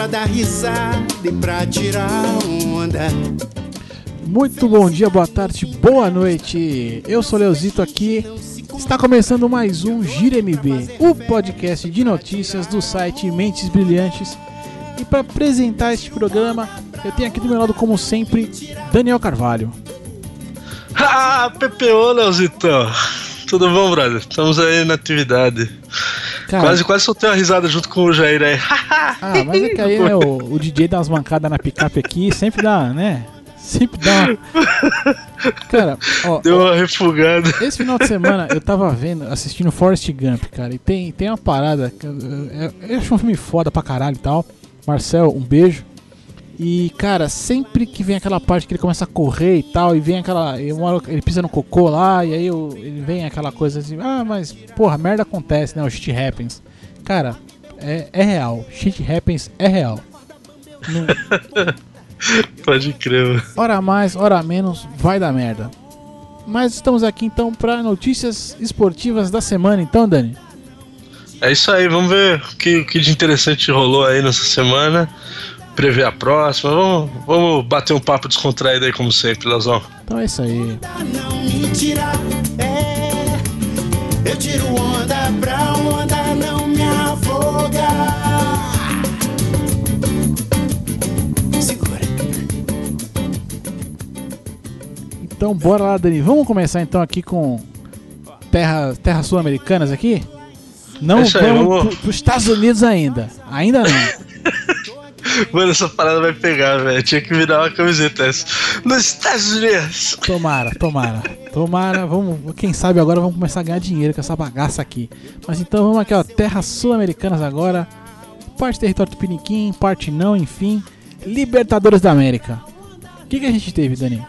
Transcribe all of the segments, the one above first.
pra dar risada e pra tirar onda. Muito bom dia, boa tarde, boa noite. Eu sou Leozito aqui. Está começando mais um Gira MB, o podcast de notícias do site Mentes Brilhantes. E para apresentar este programa, eu tenho aqui do meu lado, como sempre, Daniel Carvalho. Ah, PPO, Leozitão. Tudo bom, brother? Estamos aí na atividade. Cara, Quase, quase soltei uma risada junto com o Jair aí. Ah, mas é que aí né, o, o DJ dá umas mancadas na picape aqui, sempre dá, né? Sempre dá uma... Cara, ó, Deu uma refugada. Esse final de semana eu tava vendo, assistindo Forrest Gump, cara, e tem, tem uma parada. eu, eu- acho um filme foda pra caralho e tal. Marcel, um beijo. E, cara, sempre que vem aquela parte que ele começa a correr e tal, e vem aquela. Ele pisa no cocô lá, e aí ele vem aquela coisa assim, ah, mas, porra, merda acontece, né? O shit happens. Cara, é, é real. Shit happens é real. Não- Pode crer, mano. hora mais, hora menos, vai dar merda. Mas estamos aqui então para notícias esportivas da semana, então, Dani. É isso aí, vamos ver o que, o que de interessante rolou aí nessa semana. Prever a próxima. Vamos, vamos bater um papo descontraído aí, como sempre, Leozão. Então é isso aí. Não me é. Eu tiro onda pra onda Então bora lá, Dani. Vamos começar então aqui com terra, terras sul-americanas aqui? Não É isso aí, vamos pro- pros Estados Unidos ainda. Ainda não. Mano, essa parada vai pegar, velho. Tinha que virar uma camiseta essa. Nos Estados Unidos. Tomara, tomara. Tomara, vamos. Quem sabe agora vamos começar a ganhar dinheiro com essa bagaça aqui. Mas então vamos aqui, ó. Terras sul-americanas agora. Parte território do Piniquim, parte não, enfim. Libertadores da América. O que, que a gente teve, Dani?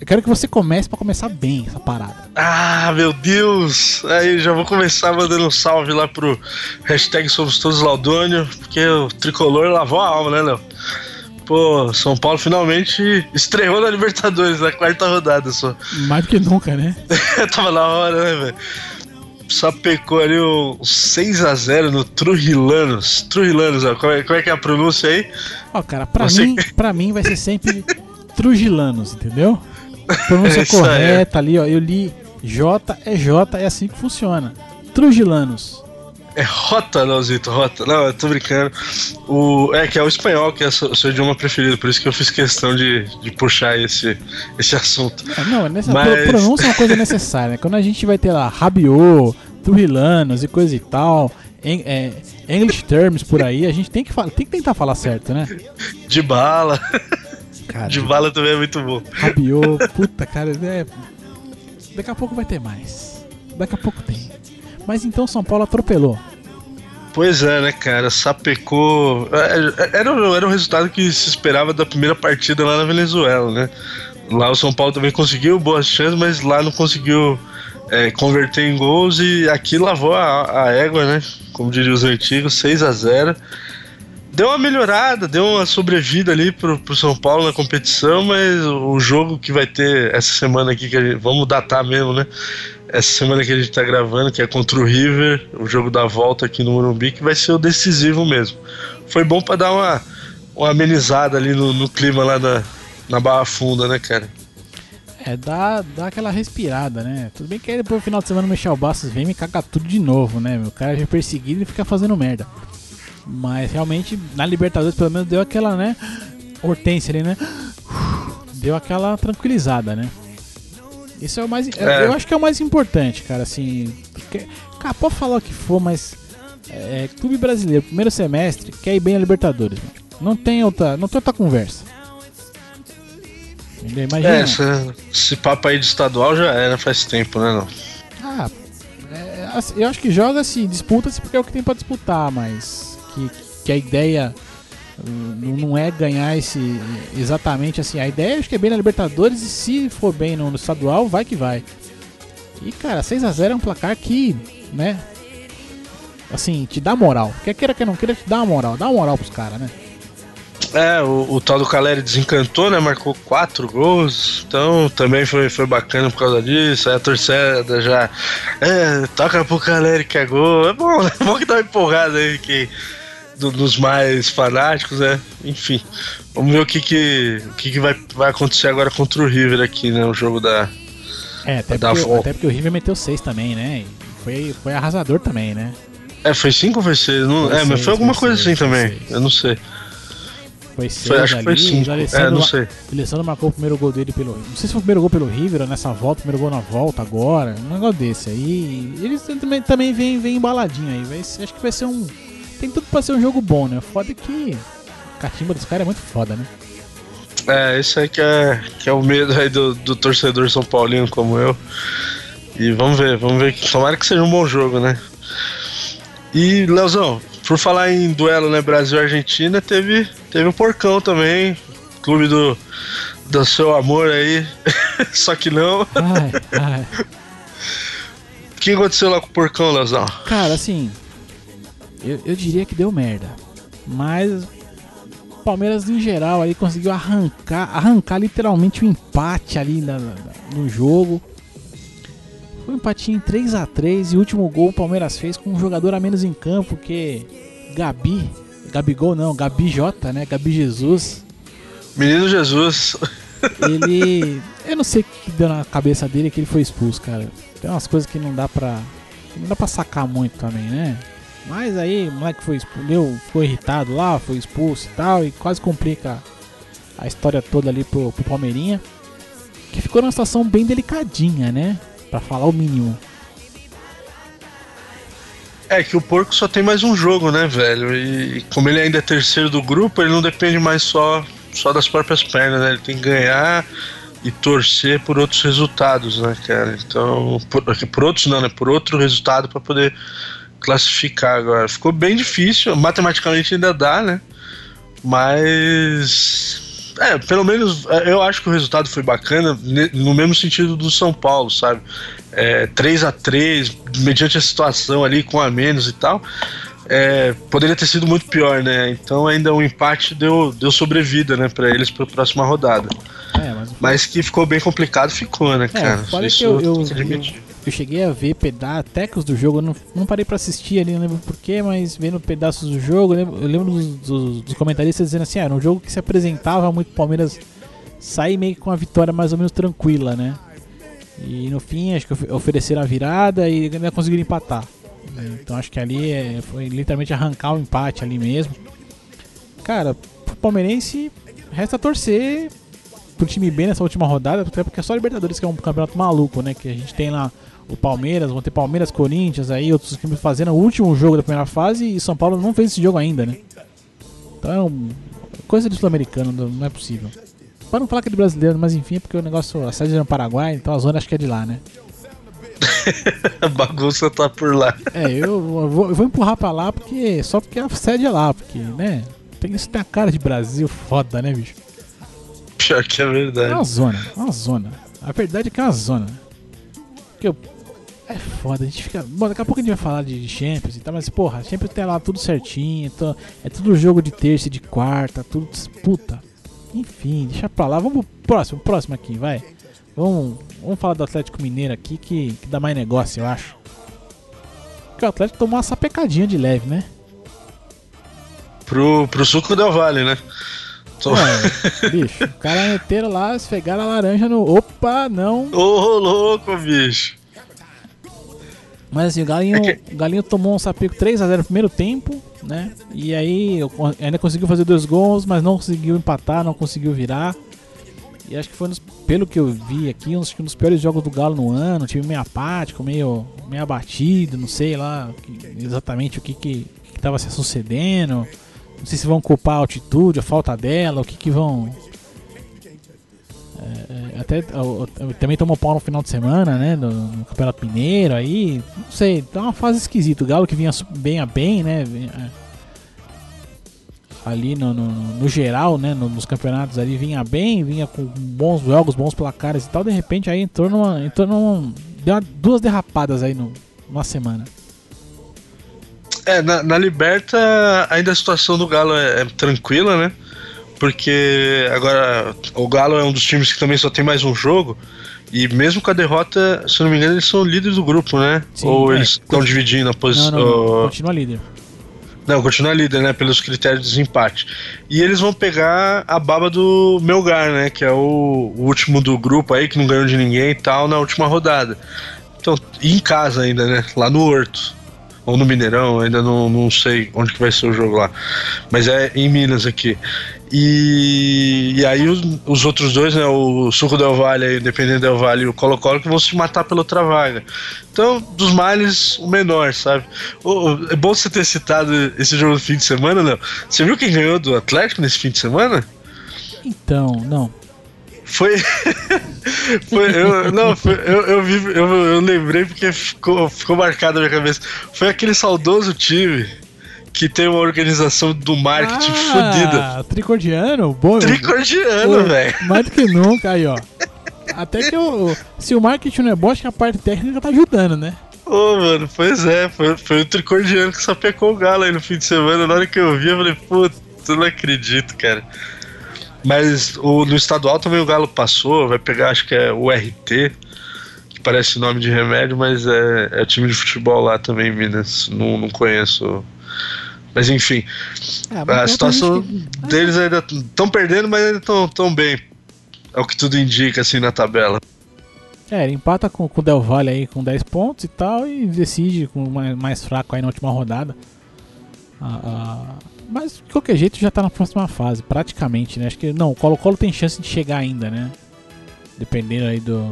Eu quero que você comece pra começar bem essa parada. Ah, meu Deus! Aí já vou começar mandando um salve lá pro hashtag Somos Todos Laudônio, porque o tricolor lavou a alma, né, Léo? Pô, São Paulo finalmente estreou na Libertadores na quarta rodada só. Mais do que nunca, né? Tava na hora, né, velho? Só pecou ali o 6x0 no Trujillanos. Trujillanos, ó. Como é, como é que é a pronúncia aí? Ó, cara, pra Você- mim, pra mim vai ser sempre Trujillanos, entendeu? Pronúncia É correta ali, ó. Eu li J é J, é assim que funciona. Trujillanos. É Rota, Leozito, Rota. Não, eu tô brincando. O, é que é o espanhol, que é o seu, seu idioma preferido, por isso que eu fiz questão de, de puxar esse, esse assunto. É, Não, nessa Mas- pro- pronúncia é uma coisa necessária. né? Quando a gente vai ter lá Rabiot, Trujillanos e coisa e tal, em, é, English terms por aí, a gente tem que, tem que tentar falar certo, né? De bala. Cara, De bala também é muito bom. Rabiot, puta, cara, é... Daqui a pouco vai ter mais. Daqui a pouco tem. Mas então São Paulo atropelou. Pois é, né, cara? Sapecou. é, Era, o- era o resultado que se esperava da primeira partida lá na Venezuela, né? Lá o São Paulo também conseguiu boas chances, mas lá não conseguiu é, converter em gols e aqui lavou a, a égua, né? Como diriam os antigos, 6 a 0 Deu uma melhorada, deu uma sobrevida ali pro, pro São Paulo na competição, mas o jogo que vai ter essa semana aqui, que gente, vamos datar mesmo, né? Essa semana que a gente tá gravando, que é contra o River, o jogo da volta aqui no Morumbi, que vai ser o decisivo mesmo. Foi bom pra dar uma, uma amenizada ali no, no clima lá na, na Barra Funda, né, cara? É, dá, dá aquela respirada, né? Tudo bem que aí depois no final de semana o Michel Bastos vem e me caga tudo de novo, né? Meu cara já é perseguido e fica fazendo merda. Mas realmente na Libertadores pelo menos deu aquela, né? Hortência ali, né? Deu aquela tranquilizada, né? Isso é o mais. É. Eu acho que é o mais importante, cara, assim. Porque, cara, pode falar o que for, mas. É, clube brasileiro, primeiro semestre, quer ir bem na Libertadores, mano. Não tem outra, não tem outra conversa. Entendeu? Imagina. É, essa- esse papo aí de estadual já era faz tempo, né? Não? Ah, é, assim, eu acho que joga-se, disputa-se porque é o que tem pra disputar, mas que, que a ideia Não, não é ganhar esse exatamente assim. A ideia acho que é bem na Libertadores e se for bem no, no estadual, vai que vai. E cara, 6 a 0 é um placar que, né? Assim, te dá moral. Quer queira que não queira, te dá uma moral. Dá uma moral pros caras, né? É, o, o, tal do Caleri desencantou, né? Marcou quatro gols. Então também foi, foi bacana por causa disso. Aí a torcida já. É, toca pro Caleri que é gol. É bom, é bom que dá uma empolgada aí que, do, dos mais fanáticos, né? Enfim. Vamos ver o que, que, o que, que vai, vai acontecer agora contra o River aqui, né? O jogo da. É, até, da porque, até porque o River meteu seis também, né? E foi, foi arrasador também, né? É, foi cinco ou foi seis? Não, foi é, seis, mas foi alguma foi coisa seis, assim também. Seis. Eu não sei. Foi seis foi, acho ali. Que foi cinco. é, não sei. O Alessandro marcou o primeiro gol dele pelo. Não sei se foi o primeiro gol pelo River ou nessa volta, o primeiro gol na volta agora. Um negócio desse aí. Eles também, também vem, vem embaladinho aí. Vai, acho que vai ser um. Tem tudo pra ser um jogo bom, né? Foda que. A catimba dos caras é muito foda, né? É, isso aí que é, que é o medo aí do, do torcedor São Paulino como eu. E vamos ver, vamos ver. Tomara que seja um bom jogo, né? E, Leozão, por falar em duelo, né, Brasil e Argentina, teve, teve o Porcão também, clube do, do seu amor aí, só que não. Ai, ai. O que aconteceu lá com o Porcão, Leozão? Cara, assim, eu, eu diria que deu merda, mas o Palmeiras em geral ali conseguiu arrancar, arrancar literalmente o um empate ali na, na, no jogo. Foi um empatinho em 3 a 3 e o último gol o Palmeiras fez com um jogador a menos em campo que Gabi, Gabigol não, Gabi J, né? Gabi Jesus. Menino Jesus. Ele, eu não sei o que deu na cabeça dele que ele foi expulso, cara. Tem umas coisas que não dá pra não dá pra sacar muito também, né? Mas aí o moleque foi expulso, ficou irritado lá, foi expulso e tal, e quase complica a história toda ali pro, pro Palmeirinha. Que ficou numa situação bem delicadinha, né? para falar o mínimo. É que o porco só tem mais um jogo, né, velho? E como ele ainda é terceiro do grupo, ele não depende mais só, só das próprias pernas, né? Ele tem que ganhar e torcer por outros resultados, né, cara? Então, por, por outros não, né? Por outro resultado para poder classificar agora. Ficou bem difícil, matematicamente ainda dá, né? Mas é, pelo menos é, eu acho que o resultado foi bacana no mesmo sentido do São Paulo, sabe? É, 3 a 3 mediante a situação ali com a menos e tal. É, poderia ter sido muito pior, né? Então ainda o um empate deu, deu sobrevida, né, para eles para a próxima rodada. É, mas, mas, que ficou bem complicado, ficou, né, é, cara? Isso que eu, eu, eu, eu cheguei a ver pedaços, do jogo, eu não, não parei para assistir ali, não lembro porquê, mas vendo pedaços do jogo, eu lembro, dos, dos, dos, comentaristas dizendo assim, ah, era um jogo que se apresentava muito Palmeiras sair meio com uma vitória mais ou menos tranquila, né? E no fim, acho que ofereceram a virada e ainda conseguiram empatar. Então acho que ali é, foi literalmente arrancar o empate ali mesmo. Cara, pro palmeirense resta torcer pro time bem nessa última rodada, até porque é só Libertadores que é um campeonato maluco, né? Que a gente tem lá o Palmeiras, vão ter Palmeiras, Corinthians, aí outros times fazendo o último jogo da primeira fase e São Paulo não fez esse jogo ainda, né? Então, coisa do sul-americano, não é possível. Para não falar que é de brasileiro, mas enfim, é porque o negócio, a sede é no Paraguai, então a zona acho que é de lá, né? a bagunça tá por lá. É, eu vou, eu vou empurrar pra lá porque só porque a sede é lá, porque, né? Tem, isso tem a cara de Brasil foda, né, bicho? Pior que é verdade. É uma zona, é uma zona. A verdade é que é uma zona. Porque eu, é foda, a gente fica. Bom, daqui a pouco a gente vai falar de Champions e tal, mas porra, Champions tem lá tudo certinho, então, é tudo jogo de terça e de quarta, tudo disputa. Enfim, deixa pra lá. Vamos pro próximo, próximo aqui, vai. Vamos, vamos falar do Atlético Mineiro aqui que, que dá mais negócio, eu acho. Porque o Atlético tomou uma sapecadinha de leve, né? Pro, pro suco Del Vale, né? É, bicho, o cara meteram lá, esfregaram a laranja no. Opa, não! Ô, oh, louco, bicho! Mas assim, o Galinho, é o Galinho tomou um sapeco 3x0 no primeiro tempo, né? E aí ainda conseguiu fazer dois gols, mas não conseguiu empatar, não conseguiu virar. E acho que foi, nos, pelo que eu vi aqui, um dos piores jogos do Galo no ano. Time meio apático, meio, meio abatido, não sei lá exatamente o que, que, que tava se sucedendo. Não sei se vão culpar a altitude, a falta dela, o que que vão. É, é até também tomou pau no final de semana, né? No, no, Campeonato Mineiro aí. Não sei, tá uma fase esquisita. O Galo que vinha bem a bem, né? ali no, no, no geral, né, no- nos campeonatos ali, vinha bem, vinha com bons jogos, bons placares e tal, de repente aí entrou numa. Entrou numa deu duas derrapadas aí no, numa semana. É, na, na Liberta ainda a situação do Galo é, é tranquila, né? Porque agora o Galo é um dos times que também só tem mais um jogo. E mesmo com a derrota, se eu não me engano, eles são líderes do grupo, né? Sim, Ou é. eles estão dividindo a Não, posição. não, não, continua líder. Não, continua líder, né? Pelos critérios de desempate. E eles vão pegar a baba do Melgar, né? Que é o, o último do grupo aí, que não ganhou de ninguém e tal, na última rodada. Então, em casa ainda, né? Lá no Horto. Ou no Mineirão, ainda não, não sei onde que vai ser o jogo lá. Mas é em Minas aqui. E, e aí os, os outros dois, né? O Suco Del Valle, aí, o Independente Del e o Colo-Colo, que vão se matar pela outra vaga. Então, dos males, o menor, sabe? Ô, é bom você ter citado esse jogo no fim de semana, Léo. Você viu quem ganhou do Atlético nesse fim de semana? Então, não. Foi. foi eu, não, foi, eu, eu, vi, eu, eu lembrei porque ficou, ficou marcado na minha cabeça. Foi aquele saudoso time que tem uma organização do marketing fodida. Ah, tricordiano, bom. Tricordiano, velho. Mais do que nunca, aí, ó. Até que o. Se o marketing não é bom, acho que a parte técnica tá ajudando, né? Ô, mano, pois é, foi, foi o tricordiano que sapecou o Galo aí no fim de semana. Na hora que eu vi, eu falei, puta, não acredito, cara. Mas o, no estadual também o Galo passou, vai pegar, acho que é o RT, que parece nome de remédio, mas é, é time de futebol lá também Minas. Não, não conheço. Mas enfim, Ah, mas a situação que- deles ainda estão perdendo, mas ainda estão tão bem. É o que tudo indica, assim, na tabela. É, ele empata com, com o Del Valle aí com 10 pontos e tal e decide com o mais, mais fraco aí na última rodada. Ah, ah, mas de qualquer jeito já tá na próxima fase, praticamente, né? Acho que não, o Colo-Colo tem chance de chegar ainda, né? Dependendo aí do.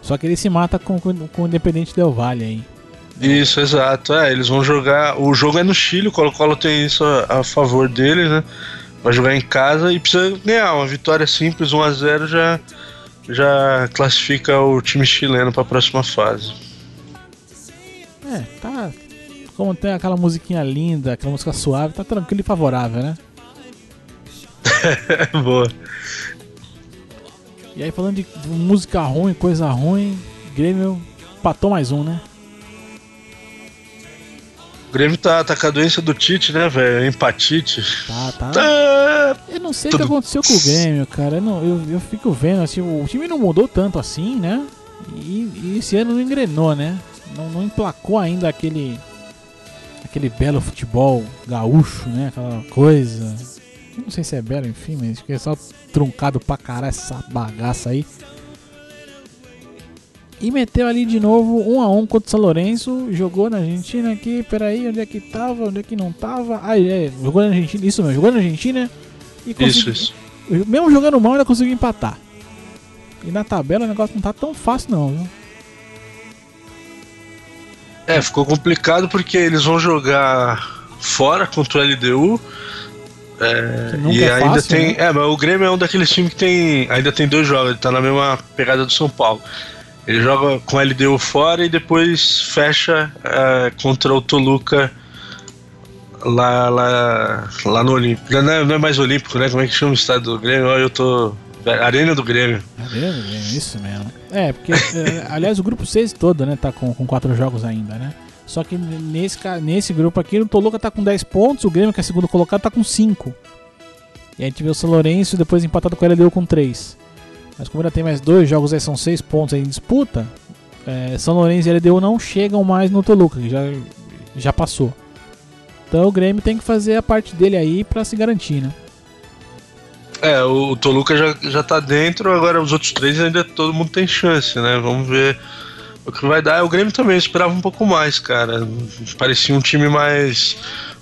Só que ele se mata com, com, com o Independente Del Valle aí. Isso, exato. É, eles vão jogar. O jogo é no Chile, o Colo-Colo tem isso a, a favor dele, né? Vai jogar em casa e precisa ganhar. Uma vitória simples, 1x0 já, já classifica o time chileno para a próxima fase. É, tá. Como tem aquela musiquinha linda, aquela música suave, tá tranquilo e favorável, né? Boa. E aí falando de música ruim, coisa ruim, Grêmio patou mais um, né? O Grêmio tá, tá com a doença do Tite, né, velho? Empatite. Tá, tá. Tá. Eu não sei o que aconteceu com o Grêmio, cara. Eu, não- eu, eu fico vendo, assim, o time não mudou tanto assim, né? E, e esse ano não engrenou, né? Não, não emplacou ainda aquele. aquele belo futebol gaúcho, né? Aquela coisa. Eu não sei se é belo, enfim, mas que é só truncado pra caralho essa bagaça aí. E meteu ali de novo um a um contra o São Lourenço. Jogou na Argentina aqui. Peraí, onde é que tava? Onde é que não tava? Ah, é, jogou na Argentina. Isso mesmo, jogou na Argentina. E Isso, conseguiu- isso. mesmo jogando mal, ainda conseguiu empatar. E na tabela o negócio não tá tão fácil, não, viu? É, ficou complicado porque eles vão jogar fora contra o LDU. Nunca e é ainda fácil, tem. né? É, mas o Grêmio é um daqueles times que tem. Ainda tem dois jogos, ele tá na mesma pegada do São Paulo. Ele joga com o LDU fora e depois fecha é, contra o Toluca lá, lá, lá no Olímpico. Não é, não é mais Olímpico, né? Como é que chama o estádio do Grêmio? Eu tô. Arena do Grêmio. Beleza, é isso mesmo. É, porque, é, aliás, o grupo 6 todo, né, tá com, com quatro jogos ainda, né? Só que nesse, nesse grupo aqui, o Toluca tá com 10 pontos, o Grêmio, que é segundo colocado, tá com 5. E a gente vê o São Lourenço depois empatado com o LDU com 3. Mas como ainda tem mais dois jogos aí, são 6 pontos em disputa, é, São Lourenço e LDU não chegam mais no Toluca, que já, já passou. Então o Grêmio tem que fazer a parte dele aí pra se garantir, né? É, o, Toluca já, já tá dentro, agora os outros três ainda todo mundo tem chance, né? Vamos ver o que vai dar. O Grêmio também esperava um pouco mais, cara. Parecia um time mais,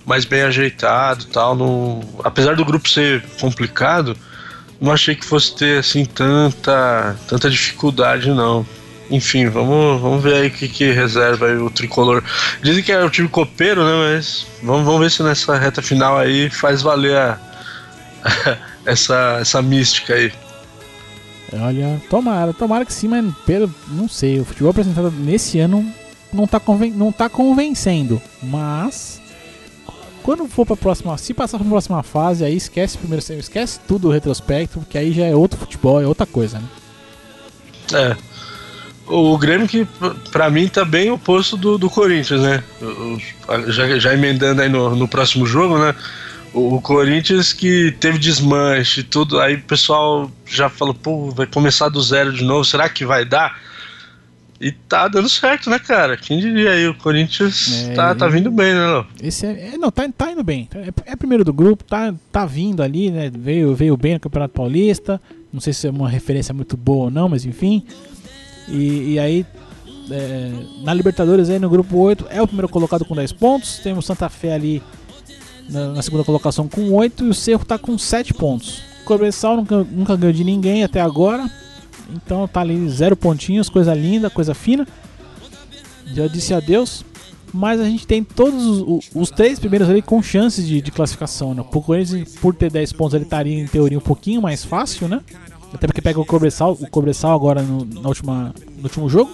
mais bem ajeitado tal. Não, apesar do grupo ser complicado, não achei que fosse ter assim tanta, tanta dificuldade, não. Enfim, vamos, vamos ver aí o que, que reserva o tricolor. Dizem que é o time copeiro, né? Mas vamos, vamos ver se nessa reta final aí faz valer a, essa, essa mística aí. Olha, tomara, tomara que sim, mas pelo, não sei, o futebol apresentado nesse ano não tá, conven, não tá convencendo, mas quando for pra próxima. Se passar pra próxima fase, aí esquece primeiro. Esquece tudo o retrospecto, porque aí já é outro futebol, é outra coisa, né? É. O Grêmio que, pra mim, tá bem oposto do, do Corinthians, né? Já, já emendando aí no, no próximo jogo, né? O Corinthians que teve desmanche tudo, aí o pessoal já falou, pô, vai começar do zero de novo, será que vai dar? E tá dando certo, né, cara? Quem diria aí? O Corinthians é, tá, tá vindo bem, né, não? Esse é, é, não, tá, tá indo bem. É, é, primeiro do grupo, tá, tá vindo ali, né? Veio, veio bem no Campeonato Paulista. Não sei se é uma referência muito boa ou não, mas enfim. E, e aí, é, na Libertadores, aí no grupo 8, é o primeiro colocado com 10 pontos. Temos Santa Fé ali na, na segunda colocação com 8 e o Cerro tá com 7 pontos. O Cobressal nunca, nunca ganhou de ninguém até agora. Então tá ali zero pontinhos, coisa linda, coisa fina. Já disse adeus. Mas a gente tem todos os, os três primeiros ali com chances de, de classificação. Né? Por, por ter 10 pontos ele estaria em teoria um pouquinho mais fácil, né? Até porque pega o Cobressal, o Cobressal agora no, na última, no último jogo.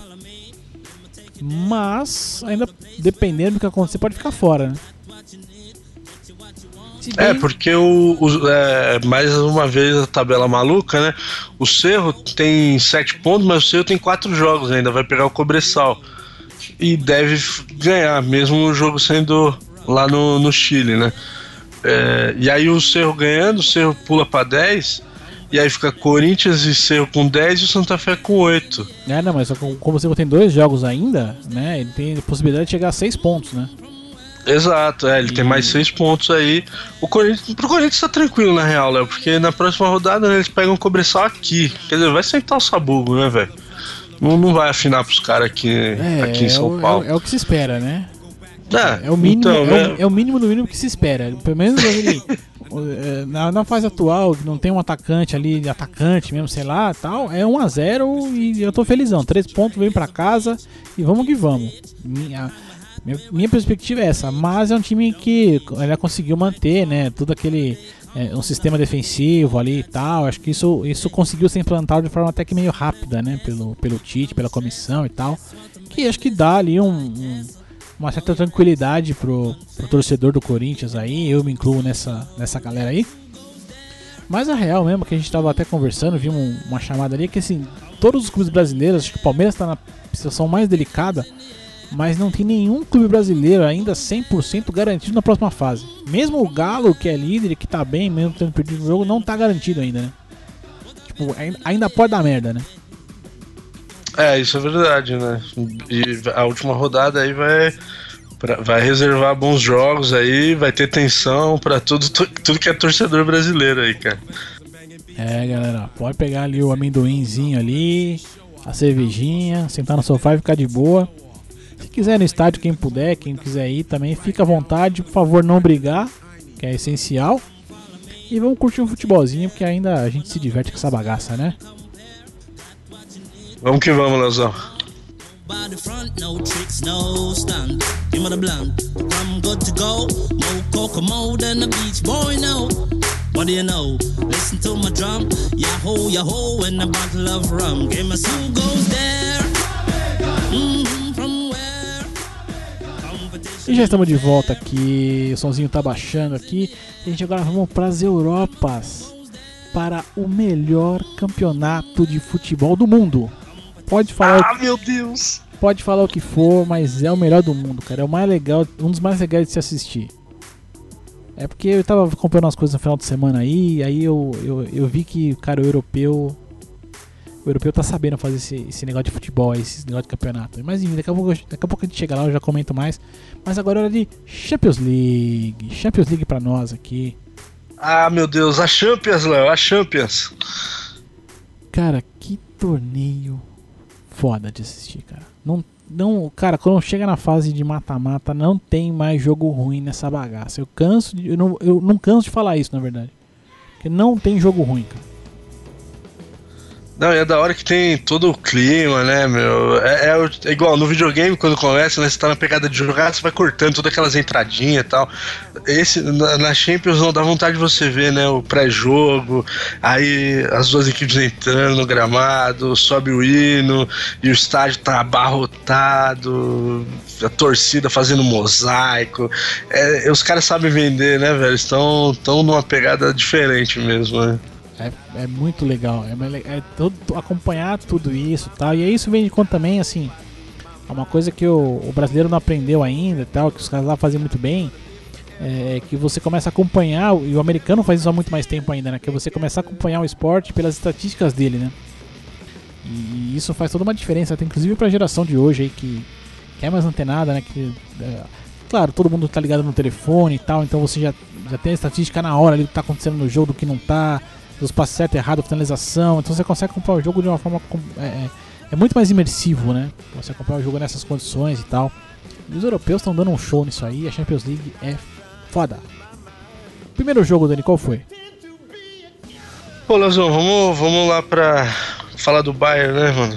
Mas ainda dependendo do que acontecer pode ficar fora, né? É, porque o, o é, mais uma vez a tabela maluca, né? O Cerro tem 7 pontos, mas o Cerro tem 4 jogos ainda, vai pegar o Cobressal. E deve ganhar, mesmo o jogo sendo lá no, no Chile, né? É, e aí o Cerro ganhando, o Cerro pula para 10, e aí fica Corinthians e Cerro com 10 e o Santa Fé com 8. É, não, mas como o Cerro tem dois jogos ainda, né? Ele tem a possibilidade de chegar a 6 pontos, né? Exato, é, ele e... tem mais seis pontos aí. O Corinthians, pro Corinthians tá tranquilo, na real, Léo, porque na próxima rodada né, eles pegam o Cobressal aqui. Quer dizer, vai sentar o sabugo, né, velho? Não, não vai afinar pros caras aqui, é, aqui em São é Paulo. É, é, o que se espera, né? É, é o mínimo, então, é, o, né? é, o, mínimo do mínimo que se espera. Pelo menos ele, é, na, na, fase atual, não tem um atacante ali, atacante mesmo, sei lá, tal, é 1 a 0 e eu tô felizão. Três pontos, vem para casa e vamos que vamos. Minha, minha, minha, perspectiva é essa, mas é um time que ela conseguiu manter, né, tudo aquele é, um sistema defensivo ali e tal. Acho que isso, isso conseguiu ser implantado de forma até que meio rápida, né, pelo, pelo Tite, pela comissão e tal. Que acho que dá ali um, um, uma certa tranquilidade pro, pro torcedor do Corinthians aí. Eu me incluo nessa, nessa galera aí. Mas a real mesmo, que a gente estava até conversando, vimos uma chamada ali, que assim, todos os clubes brasileiros, acho que o Palmeiras está na situação mais delicada mas não tem nenhum clube brasileiro ainda 100% garantido na próxima fase. Mesmo o Galo, que é líder, que tá bem, mesmo tendo perdido o jogo, não tá garantido ainda, né? Tipo, ainda pode dar merda, né? É, isso é verdade, né? E a última rodada aí vai vai reservar bons jogos aí, vai ter tensão para tudo, tudo que é torcedor brasileiro aí, cara. É, galera, pode pegar ali o amendoinzinho ali, a cervejinha, sentar no sofá e ficar de boa. Se quiser no estádio, quem puder, quem quiser ir também, fica à vontade. Por favor, não brigar, que é essencial. E vamos curtir um futebolzinho, porque ainda a gente se diverte com essa bagaça, né? Vamos que vamos, Leozão. Body front, no tricks, no stunt. Give me the blunt. I'm good to go. More coca more than the beach boy no. What do you know? Listen to my drum. Yahoo, yahoo, and a bottle of rum. Give me some goes there. Mm -hmm. E já estamos de volta aqui, o somzinho tá baixando aqui. E a gente agora vamos para as Europas para o melhor campeonato de futebol do mundo. Pode falar. Ah, meu Deus! Pode falar o que for, mas é o melhor do mundo, cara. É o mais legal, um dos mais legais de se assistir. É porque eu tava comprando umas coisas no final de semana aí, aí eu, eu, eu vi que, cara, o europeu o europeu tá sabendo fazer esse, esse negócio de futebol, esse negócio de campeonato. Mas enfim, daqui a, pouco, daqui a pouco a gente chega lá, eu já comento mais. Mas agora é hora de Champions League. Champions League pra nós aqui. Ah, meu Deus, a Champions, Léo, a Champions. Cara, que torneio foda de assistir, cara. Não, não, cara, quando chega na fase de mata-mata, não tem mais jogo ruim nessa bagaça. Eu canso de, eu não, eu não canso de falar isso, na verdade. Porque não tem jogo ruim, cara. Não, e é da hora que tem todo o clima, né, meu? É, é, é, igual no videogame, quando começa, né? Você tá na pegada de jogar, você vai cortando todas aquelas entradinhas e tal. Esse, na, na Champions não dá vontade de você ver, né? O pré-jogo, aí as duas equipes entrando no gramado, sobe o hino, e o estádio tá abarrotado, a torcida fazendo mosaico. É, os caras sabem vender, né, velho? Estão numa pegada diferente mesmo, né? É, é muito legal. É, é todo, acompanhar tudo isso tal. E isso vem de conta também, assim. É uma coisa que o, o brasileiro não aprendeu ainda tal, que os caras lá fazem muito bem. É que você começa a acompanhar, e o americano faz isso há muito mais tempo ainda, né? Que você começa a acompanhar o esporte pelas estatísticas dele, né? E isso faz toda uma diferença, até inclusive pra geração de hoje aí que, que é mais antenada, né? Que, é, claro, todo mundo tá ligado no telefone e tal, então você já, já tem a estatística na hora ali do que tá acontecendo no jogo, do que não tá dos passos certo e errado, finalização. Então você consegue comprar o jogo de uma forma. É, é, é muito mais imersivo, né? Você comprar o jogo nessas condições e tal. E os europeus estão dando um show nisso aí. A Champions League é foda. Primeiro jogo, Dani, qual foi? Pô, Lazão, vamos, vamos lá pra falar do Bayern, né, mano?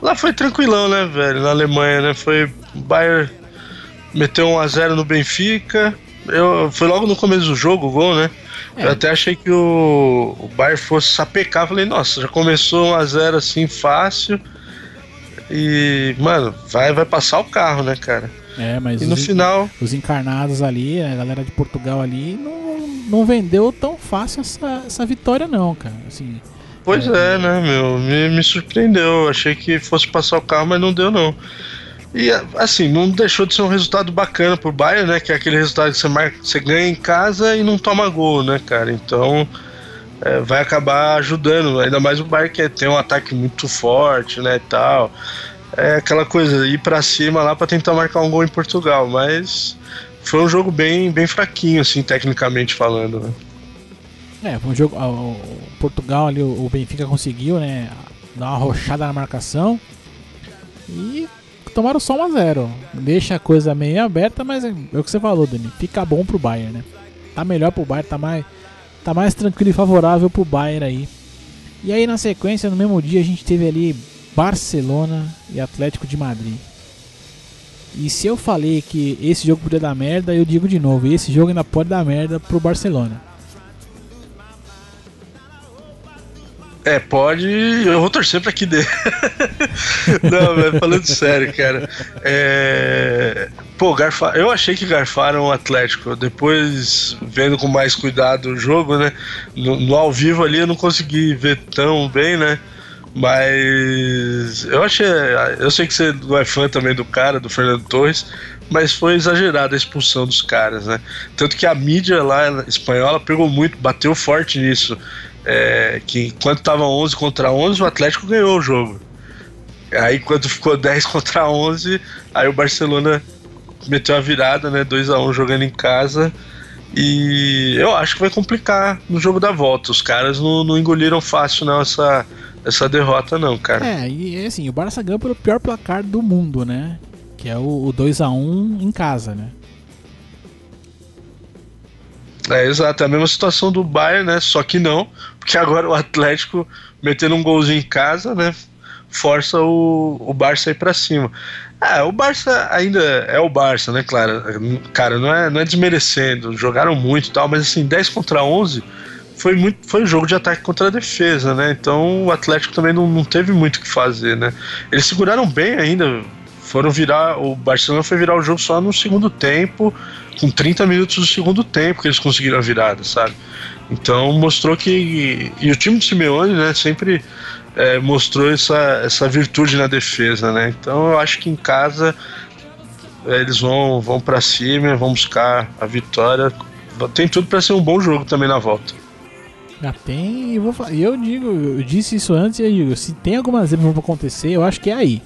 Lá foi tranquilão, né, velho? Na Alemanha, né? Foi. O Bayern meteu 1x0 no Benfica. Eu, foi logo no começo do jogo o gol, né? É. Eu até achei que o, o Bayern fosse sapecar. Falei, nossa, já começou 1x0 assim fácil. E, mano, vai, vai passar o carro, né, cara? É, mas e no final. Os encarnados ali, a galera de Portugal ali, não, não vendeu tão fácil essa, essa vitória, não, cara. Assim, pois é, é né, meu? Me, me surpreendeu. Achei que fosse passar o carro, mas não deu, não. E assim, não deixou de ser um resultado bacana pro Bayern, né? Que é aquele resultado que você, marca, você ganha em casa e não toma gol, né, cara? Então é, vai acabar ajudando, ainda mais o Bayern que tem um ataque muito forte, né, e tal. É aquela coisa, ir para cima lá para tentar marcar um gol em Portugal, mas foi um jogo bem, bem fraquinho, assim, tecnicamente falando, né? É, foi um jogo. O Portugal ali, o Benfica conseguiu, né? Dar uma rochada na marcação. E tomaram só 1x0. Deixa a coisa meio aberta, mas é o que você falou, Dani. Fica bom pro Bayern, né? Tá melhor pro Bayern, tá mais, tá mais tranquilo e favorável pro Bayern aí. E aí na sequência, no mesmo dia, a gente teve ali Barcelona e Atlético de Madrid. E se eu falei que esse jogo podia dar merda, eu digo de novo, esse jogo ainda pode dar merda pro Barcelona. É, pode. Eu vou torcer pra que dê. Não, mas falando sério, cara. É... Pô, garfa... eu achei que garfaram o Atlético. Depois, vendo com mais cuidado o jogo, né? No, no ao vivo ali eu não consegui ver tão bem, né? Mas eu achei. Eu sei que você não é fã também do cara, do Fernando Torres, mas foi exagerada a expulsão dos caras, né? Tanto que a mídia lá espanhola pegou muito, bateu forte nisso é, que quando tava 11 contra 11, o Atlético ganhou o jogo. Aí quando ficou 10 contra 11, aí o Barcelona meteu a virada, né, 2 a 1 jogando em casa. E eu acho que vai complicar no jogo da volta. Os caras não, não engoliram fácil não essa, essa derrota não, cara. É, e assim, o Barça ganhou pelo pior placar do mundo, né? Que é o, o 2 a 1 em casa, né? É, exato, é a mesma situação do Bayern, né? Só que não, porque agora o Atlético metendo um golzinho em casa, né? Força o, o Barça aí pra cima. É, o Barça ainda é o Barça, né, claro? Cara, não é, não é desmerecendo, jogaram muito e tal, mas assim, 10 contra 11 foi muito foi um jogo de ataque contra a defesa, né? Então o Atlético também não, não teve muito o que fazer, né? Eles seguraram bem ainda, foram virar. O Barcelona foi virar o jogo só no segundo tempo com 30 minutos do segundo tempo que eles conseguiram a virada, sabe? Então mostrou que. E o time do Simeone, né, sempre é, mostrou essa, essa virtude na defesa, né? Então eu acho que em casa é, eles vão, vão para cima, vão buscar a vitória. Tem tudo para ser um bom jogo também na volta. Já tem, eu, eu digo, eu disse isso antes e eu digo, se tem alguma zebra pra acontecer, eu acho que é aí.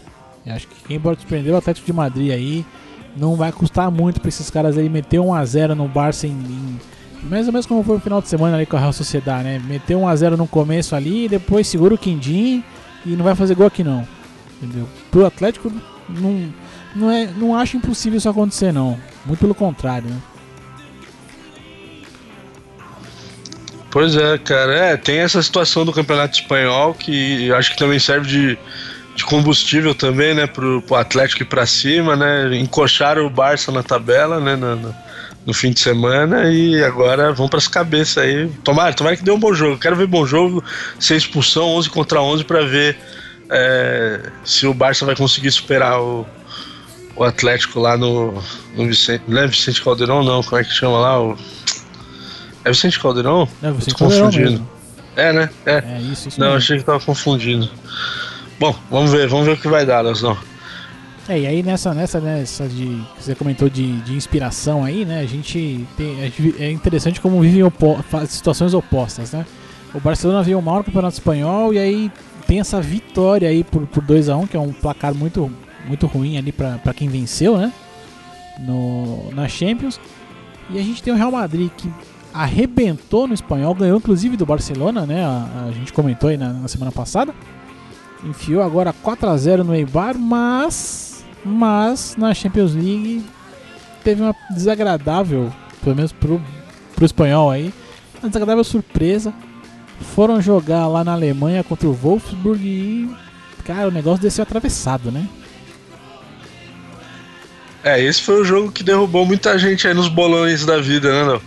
Eu acho que quem pode surpreender é o Atlético de Madrid aí não vai custar muito para esses caras aí meter 1 a 0 no Barça em, em, mais ou menos como foi o final de semana ali com a Real Sociedade, né? Meter 1 a 0 no começo ali, depois segura o Quindim e não vai fazer gol aqui não. Entendeu? Pro Atlético não não é não acho impossível isso acontecer não. Muito pelo contrário, né? Pois é, cara. É, tem essa situação do Campeonato Espanhol que acho que também serve de, de combustível também, né, pro, pro Atlético ir pra cima, né? Encoxaram o Barça na tabela, né, no, no, no fim de semana e agora vão pras cabeças aí. Tomara, tomara que dê um bom jogo. Quero ver bom jogo, sem expulsão, 11 contra 11 para ver é, se o Barça vai conseguir superar o, o Atlético lá no, no Vicente. Não é Vicente Caldeirão, não. Como é que chama lá? O, é Vicente Caldeirão? É, Vicente Caldeirão confundindo. mesmo. É, né? É. É isso, isso Não, mesmo. achei que tava confundindo. Bom, vamos ver, vamos ver o que vai dar, Leozão. É, e aí nessa, nessa, nessa de. que Você comentou de, de inspiração aí, né? A gente tem. a gente- é interessante como vivem opo- situações opostas, né? O Barcelona veio mal no Campeonato Espanhol e aí tem essa vitória aí por, por 2x1, que é um placar muito, muito ruim ali pra quem venceu, né? No, na Champions. E a gente tem o Real Madrid que arrebentou no espanhol, ganhou inclusive do Barcelona, né? A, a gente comentou aí na, na semana passada. Enfiou agora 4 a 0 no Eibar, mas mas na Champions League teve uma desagradável, pelo menos pro, pro espanhol aí, uma desagradável surpresa. Foram jogar lá na Alemanha contra o Wolfsburg e cara, o negócio desceu atravessado, né? É, esse foi o jogo que derrubou muita gente aí nos bolões da vida, né, não?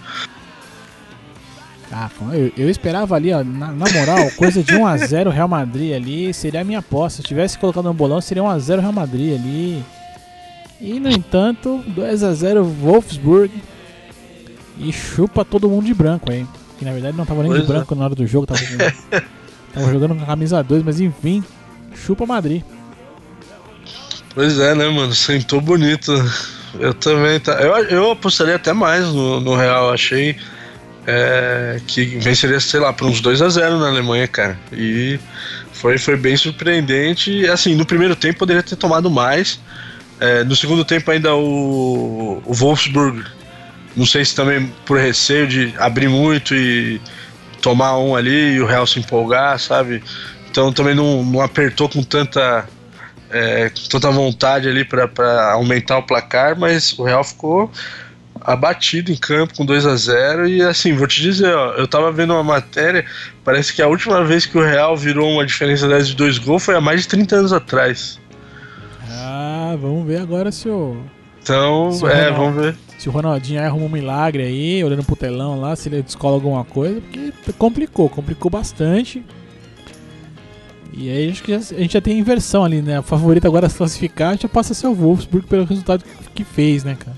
Ah, eu, eu esperava ali, ó, na, na moral, coisa de 1x0 Real Madrid ali, seria a minha aposta. Se tivesse colocado no bolão, seria 1x0 Real Madrid ali. E no entanto, 2x0 Wolfsburg. E chupa todo mundo de branco aí. Que na verdade não tava nem Pois de é. branco na hora do jogo, tava, tava jogando com a camisa 2, mas enfim, chupa Madrid. Pois é, né, mano? Sentou bonito. Eu também. Tá... Eu, eu apostaria até mais no, no Real. Achei é, que venceria, sei lá, por uns 2 a 0 na Alemanha, cara. E foi, foi bem surpreendente. Assim, no primeiro tempo poderia ter tomado mais. É, no segundo tempo, ainda o, o Wolfsburg. Não sei se também por receio de abrir muito e tomar um ali e o Real se empolgar, sabe? Então também não, não apertou com tanta é, com tanta vontade ali para aumentar o placar, mas o Real ficou abatido em campo com 2 a 0 e assim, vou te dizer, ó, eu tava vendo uma matéria, parece que a última vez que o Real virou uma diferença dessa de dois gols foi há mais de 30 anos atrás. Ah, vamos ver agora se o, Então, Sim, é, Ronaldo. vamos ver. se o Ronaldinho arruma um milagre aí, olhando pro telão lá, se ele descola alguma coisa, porque complicou, complicou bastante. E aí acho que a gente já tem inversão ali, né? O favorito agora a se classificar já passa a ser o Wolfsburg pelo resultado que fez, né, cara?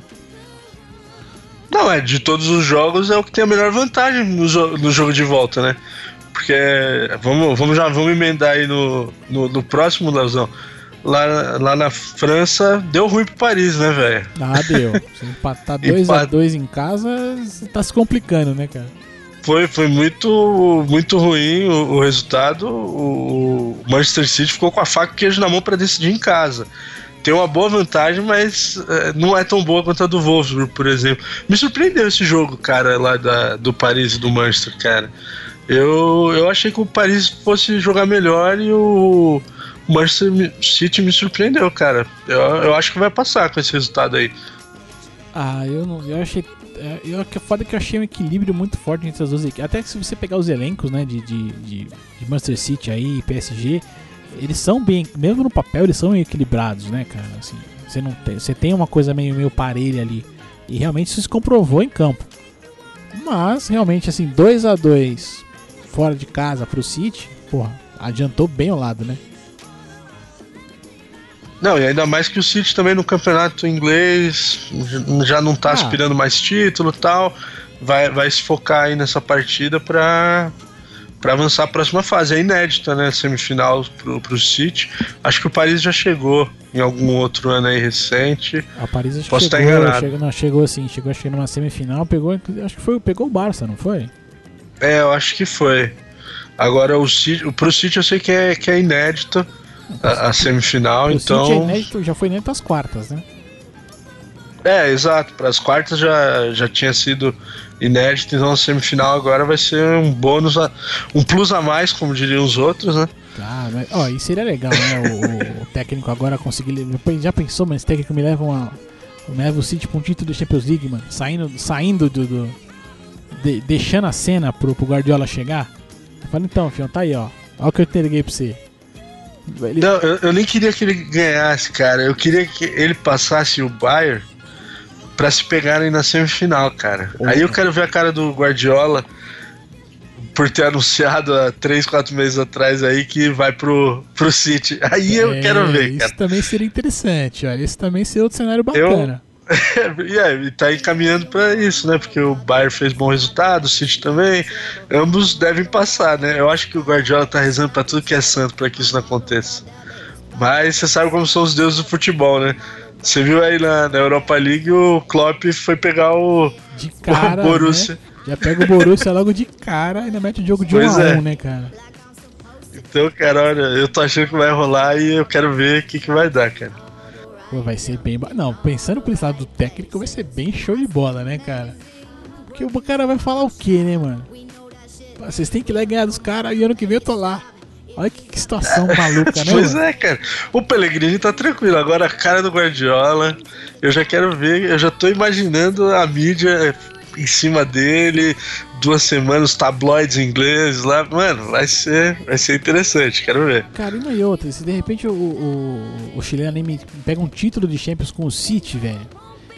Não, é, de todos os jogos é o que tem a melhor vantagem no, jo- no jogo de volta, né? Porque vamos, vamos já vamos emendar aí no, no, no próximo, Leozão. Lá, lá na França deu ruim pro Paris, né, velho? Ah, deu. Se empatar 2x2 em casa, tá se complicando, né, cara? Foi, foi muito, muito ruim o, o resultado. O Manchester City ficou com a faca e o queijo na mão para decidir em casa. Tem uma boa vantagem, mas eh, não é tão boa quanto a do Wolfsburg, por exemplo. Me surpreendeu esse jogo, cara, lá da, do Paris e do Manchester, cara. Eu, eu achei que o Paris fosse jogar melhor e o Manchester City me surpreendeu, cara. Eu, eu acho que vai passar com esse resultado aí. Ah, eu não. Eu achei. é, Eu, que foda é que eu achei um equilíbrio muito forte entre as duas equipes. Até se você pegar os elencos, né, de, de, de, de Manchester City aí e PSG, eles são bem. Mesmo no papel, eles são equilibrados, né, cara? Assim, você não tem. Você tem uma coisa meio, meio parelha ali. E realmente isso se comprovou em campo. Mas, realmente, assim, 2 a 2 fora de casa pro City, porra, adiantou bem o lado, né? Não, e ainda mais que o City também no campeonato inglês já não tá Ah. aspirando mais título e tal. Vai, vai se focar aí nessa partida pra, pra avançar a próxima fase. É inédita, né? Semifinal pro, pro City. Acho que o Paris já chegou em algum outro ano aí recente. A Paris acho que Posso estar chegou, enganado. chegou, não, chegou assim, chegou que numa semifinal, pegou, acho que foi, pegou o Barça, não foi? É, eu acho que foi. Agora o City, pro City eu sei que é, que é inédito a, a semifinal, o então. City é inédito, já foi inédito às quartas, né? É, exato. Para as quartas já, já tinha sido inédito, então a semifinal agora vai ser um bônus, a- um plus a mais, como diriam os outros, né? Tá, mas, ó, e seria legal, né? O, o técnico agora conseguir. Já pensou, mas esse técnico me leva uma. Me leva o City pra um título da Champions League, mano. Saindo, saindo do, do, de- deixando a cena pro, pro Guardiola chegar. Fala, então, fião, tá aí, ó. Olha o que eu entreguei pra você. Ele- Não, eu, eu nem queria que ele ganhasse, cara. Eu queria que ele passasse o Bayern pra se pegarem na semifinal, cara. Opa. Aí eu quero ver a cara do Guardiola por ter anunciado há 3, 4 meses atrás aí que vai pro, pro City. Aí eu É, quero ver, Isso cara. também seria interessante, olha. Esse também seria outro cenário bacana. e é, e tá encaminhando pra isso, né? Porque o Bayern fez bom resultado, o City também. Ambos devem passar, né? Eu acho que o Guardiola tá rezando pra tudo que é santo pra que isso não aconteça. Mas você sabe como são os deuses do futebol, né? Você viu aí na, na Europa League o Klopp foi pegar o, De cara, o Borussia. né? Já pega o Borussia logo de cara e ainda mete o jogo de 1 Pois a 1 é. né, cara? Então, cara, olha, eu tô achando que vai rolar e eu quero ver o que, que vai dar, cara. Pô, vai ser bem. Não, pensando por esse lado do técnico, vai ser bem show de bola, né, cara? Porque o cara vai falar o quê, né, mano? Vocês têm que ir lá e ganhar dos caras e ano que vem eu tô lá. Olha que, que situação maluca, né? Pois é, cara. O Pellegrini tá tranquilo. Agora a cara do Guardiola, eu já quero ver, eu já tô imaginando a mídia em cima dele, duas semanas, tabloides ingleses lá. Mano, vai ser, vai ser interessante, quero ver. Cara, e e outra, se de repente o, o, o chileno me pega um título de Champions com o City, velho.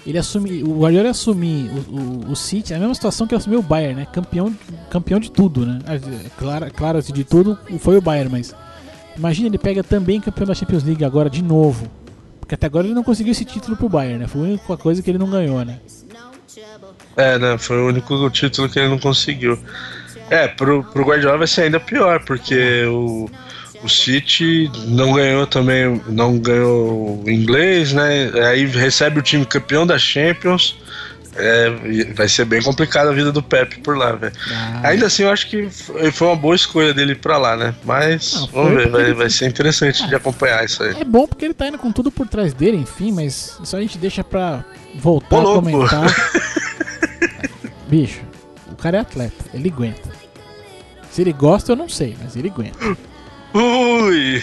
Ele assume. O Guardiola assumir o, o, o City, é a mesma situação que assumiu o Bayern, né? Campeão, campeão de tudo, né? Ah, Claro, claro, assim, de tudo foi o Bayern, mas. Imagina, ele pega também campeão da Champions League agora de novo. Porque até agora ele não conseguiu esse título pro Bayern, né? Foi a única coisa que ele não ganhou, né? É, né? Foi o único título que ele não conseguiu. É, pro, pro Guardiola vai ser ainda pior, porque o, o City não ganhou também, não ganhou inglês, né? Aí recebe o time campeão da Champions. É, vai ser bem complicada a vida do Pepe por lá, velho. Ah, Ainda assim, eu acho que foi uma boa escolha dele ir pra lá, né? Mas Não, vamos ver, vai, vai ser interessante de acompanhar isso aí. É bom porque ele tá indo com tudo por trás dele, enfim, mas isso a gente deixa pra voltar Ô, a comentar. Bicho, o cara é atleta, ele aguenta. Se ele gosta, eu não sei, mas ele aguenta. Ui!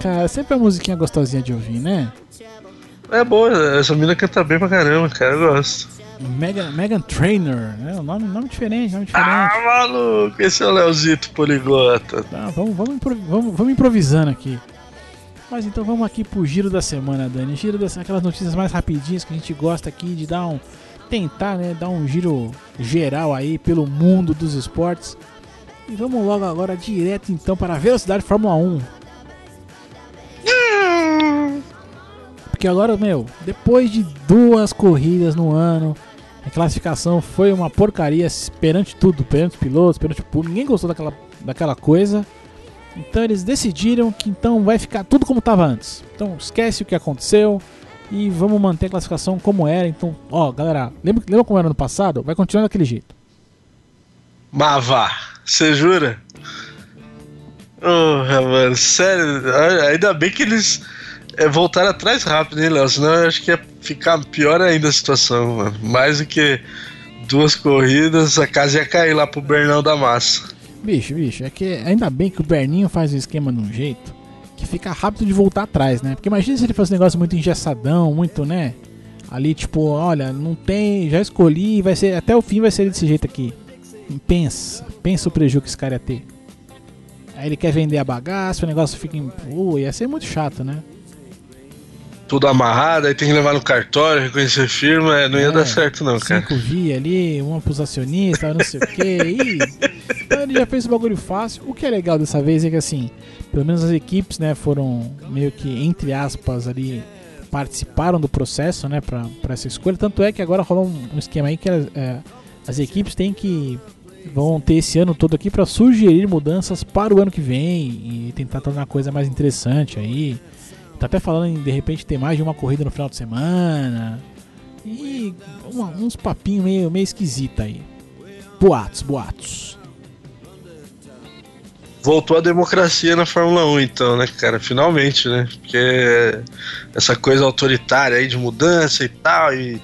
Cara, sempre a musiquinha gostosinha de ouvir, né? É boa, essa mina canta bem pra caramba, cara, eu gosto. Megan, Megan Trainor, né? Nome, nome diferente, nome diferente. Ah, maluco, esse é o Leozito Poliglota. Tá, vamos, vamos, vamos, vamos improvisando aqui. Mas então vamos aqui pro giro da semana, Dani. Giro das aquelas notícias mais rapidinhas que a gente gosta aqui de dar um. Tentar, né? Dar um giro geral aí pelo mundo dos esportes. E vamos logo agora direto então para a velocidade Fórmula 1. Porque agora, meu, depois de duas corridas no ano, a classificação foi uma porcaria perante tudo, perante os pilotos, perante o público. Ninguém gostou daquela, daquela coisa. Então eles decidiram que então vai ficar tudo como estava antes. Então esquece o que aconteceu e vamos manter a classificação como era. Então, ó, galera, lembra, lembra como era no passado? Vai continuar daquele jeito. Mavá, você jura? Porra, mano, sério, ainda bem que eles é, voltaram atrás rápido, hein, Léo? Senão eu acho que ia ficar pior ainda a situação, mano. Mais do que duas corridas, a casa ia cair lá pro Bernão da Massa. Bicho, bicho, é que ainda bem que o Berninho faz o esquema de um jeito que fica rápido de voltar atrás, né? Porque imagina se ele fosse um negócio muito engessadão, muito, né? Ali, tipo, olha, não tem, já escolhi, vai ser, até o fim vai ser desse jeito aqui. Pensa, pensa o prejuízo que esse cara ia ter. Aí ele quer vender a bagaça, o negócio fica em. Pô, ia ser muito chato, né? Tudo amarrado, aí tem que levar no cartório, reconhecer firma, é, não ia É, dar certo não, cara. Cinco via ali, uma pros acionistas, não sei o que. Então ele já fez o bagulho fácil. O que é legal dessa vez é que assim, pelo menos as equipes, né, foram meio que, entre aspas, ali, participaram do processo, né, pra, pra essa escolha. Tanto é que agora rolou um, esquema aí que as, é, as equipes têm que. vão ter esse ano todo aqui pra sugerir mudanças para o ano que vem e tentar tornar a coisa mais interessante aí. Tá até falando em de repente ter mais de uma corrida no final de semana. E uma- uns papinhos meio, meio esquisito aí. Boatos, boatos. voltou a democracia na Fórmula 1, então, né, cara? Finalmente, né? Porque essa coisa autoritária aí de mudança e tal, e,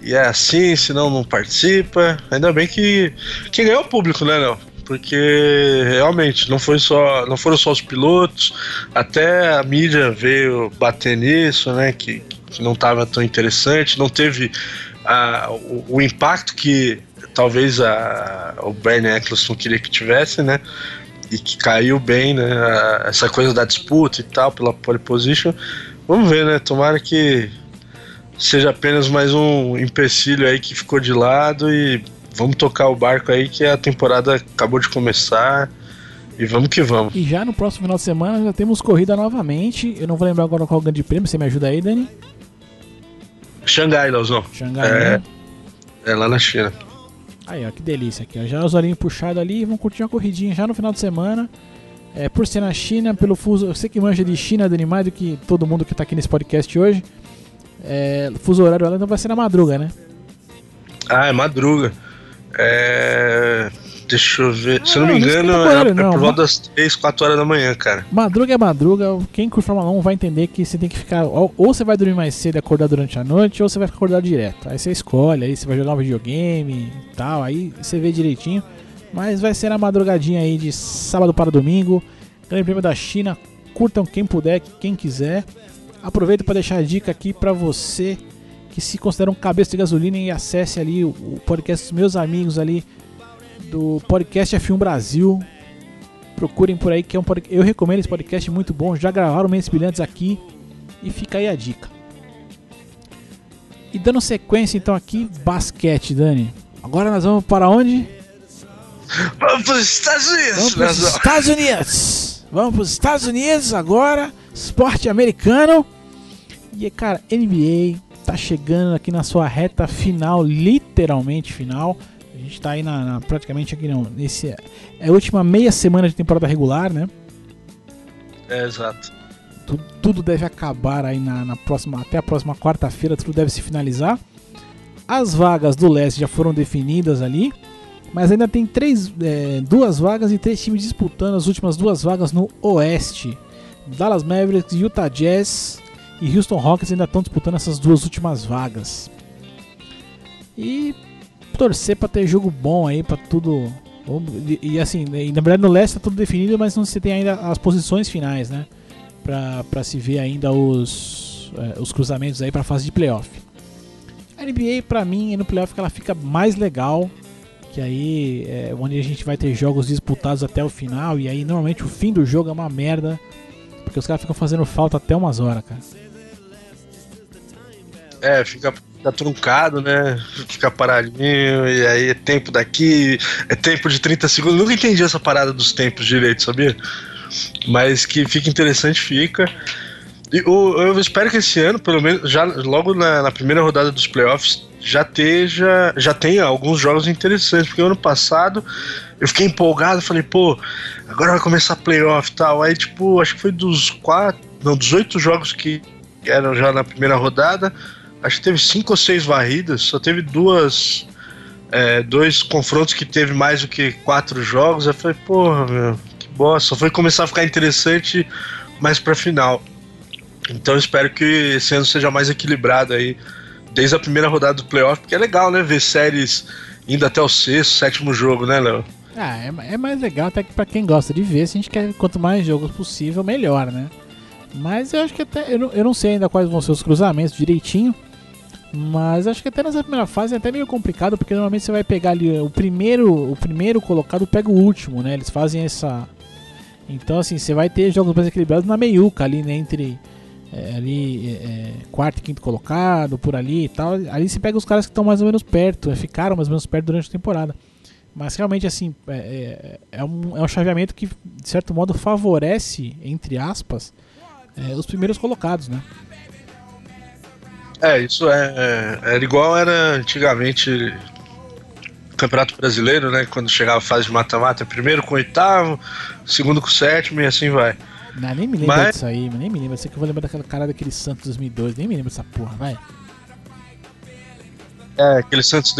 e é assim, senão não participa. Ainda bem que. Quem ganhou o público, né, Léo? Porque realmente não foi só. não foram só os pilotos, até a mídia veio bater nisso, né? Que, que não estava tão interessante, não teve a, o, o impacto que talvez a, o Bernie Eccleston queria que tivesse, né? E que caiu bem, né? a- essa coisa da disputa e tal, pela pole position. Vamos ver, né? Tomara que seja apenas mais um empecilho aí que ficou de lado e vamos tocar o barco aí que a temporada acabou de começar e vamos que vamos. E já no próximo final de semana já temos corrida novamente. Eu não vou lembrar agora qual o grande prêmio, você me ajuda aí, Dani? Xangai, Leozão. Xangai, É. né? É lá na China. Aí, ó, que delícia aqui, ó. Já os olhinhos puxados ali, vão curtir uma corridinha já no final de semana. É, por ser na China, pelo fuso. Eu sei que manja de China, Dani, mais do que todo mundo que tá aqui nesse podcast hoje. É, fuso horário lá, então vai ser na madruga, né? Ah, é madruga. É. Deixa eu ver. Se eu não não, me engano, é, horário, é não. por volta das 3, 4 horas da manhã, cara. Madruga é madruga. Quem curte Fórmula 1 vai entender que você tem que ficar. Ou, ou você vai dormir mais cedo e acordar durante a noite, ou você vai ficar acordado direto. Aí você escolhe, aí você vai jogar um videogame e tal, aí você vê direitinho. Mas vai ser na madrugadinha aí de sábado para domingo. Grande Prêmio da China. Curtam quem puder, quem quiser. Aproveito para deixar a dica aqui para você que se considera um cabeça de gasolina e acesse ali o, o podcast dos meus amigos ali do podcast F1 Brasil. Procurem por aí que é um pod- eu recomendo esse podcast muito bom. Já gravaram Mentes Brilhantes aqui e fica aí a dica. E dando sequência então aqui, basquete, Dani. Agora nós vamos para onde? Vamos para os Estados Unidos, Vamos para os. Estados Unidos. Vamos para os Estados Unidos agora. Esporte americano. E cara, NBA tá chegando aqui na sua reta final, literalmente final. A gente tá aí na, na- praticamente aqui não, nesse é a última meia semana de temporada regular, né? É, exato. tudo, tudo deve acabar aí na, na próxima, até a próxima quarta-feira, tudo deve se finalizar. As vagas do leste já foram definidas ali, mas ainda tem três, é, duas vagas e três times disputando as últimas duas vagas no oeste. Dallas Mavericks, Utah Jazz e Houston Rockets ainda estão disputando essas duas últimas vagas. E torcer para ter jogo bom aí, para tudo. E, assim, e, na verdade no leste tá tudo definido, mas não se tem ainda as posições finais, né? Pra, se ver ainda os, é, os cruzamentos aí pra fase de playoff. A NBA, pra mim, no playoff ela fica mais legal. Que aí é onde a gente vai ter jogos disputados até o final. E aí normalmente o fim do jogo é uma merda. Porque os caras ficam fazendo falta até umas horas, cara. É, fica, fica truncado, né? Fica paradinho, e aí é tempo daqui, é tempo de 30 segundos. Nunca entendi essa parada dos tempos direito, sabia? Mas que fica interessante, fica. Eu espero que esse ano, pelo menos, já logo na, na primeira rodada dos playoffs, já esteja, já tenha alguns jogos interessantes, porque ano passado eu fiquei empolgado, falei, pô, agora vai começar playoff e tal. Aí, tipo, acho que foi dos quatro, não, dos oito jogos que eram já na primeira rodada, acho que teve cinco ou seis varridas, só teve duas. é, dois confrontos que teve mais do que quatro jogos. Eu falei, porra, meu, que bosta. Só foi começar a ficar interessante mais pra final. Então espero que esse ano seja mais equilibrado aí, desde a primeira rodada do playoff, porque é legal, né? Ver séries indo até o sexto, sétimo jogo, né, Léo? Ah, é, é mais legal até que pra quem gosta de ver, se a gente quer quanto mais jogos possível, melhor, né? Mas eu acho que até. Eu não, eu não sei ainda quais vão ser os cruzamentos direitinho. Mas acho que até nessa primeira fase é até meio complicado, porque normalmente você vai pegar ali o primeiro, o primeiro colocado pega o último, né? Eles fazem essa. Então assim, você vai ter jogos mais equilibrados na meiuca ali, né? Entre é, ali é, quarto e quinto colocado, por ali e tal. Ali você pega os caras que estão mais ou menos perto, ficaram mais ou menos perto durante a temporada. Mas realmente assim, é, é, é um, é um chaveamento que, de certo modo, favorece, entre aspas, é, os primeiros colocados, né? É, isso é, é. Era igual era antigamente Campeonato Brasileiro, né? Quando chegava a fase de mata-mata, primeiro com oitavo, segundo com o sétimo e assim vai. Não, nem me lembro Mas- disso aí, nem me lembro. Eu sei que eu vou lembrar daquela cara daquele Santos 2002, nem me lembro dessa porra, vai. É, aquele Santos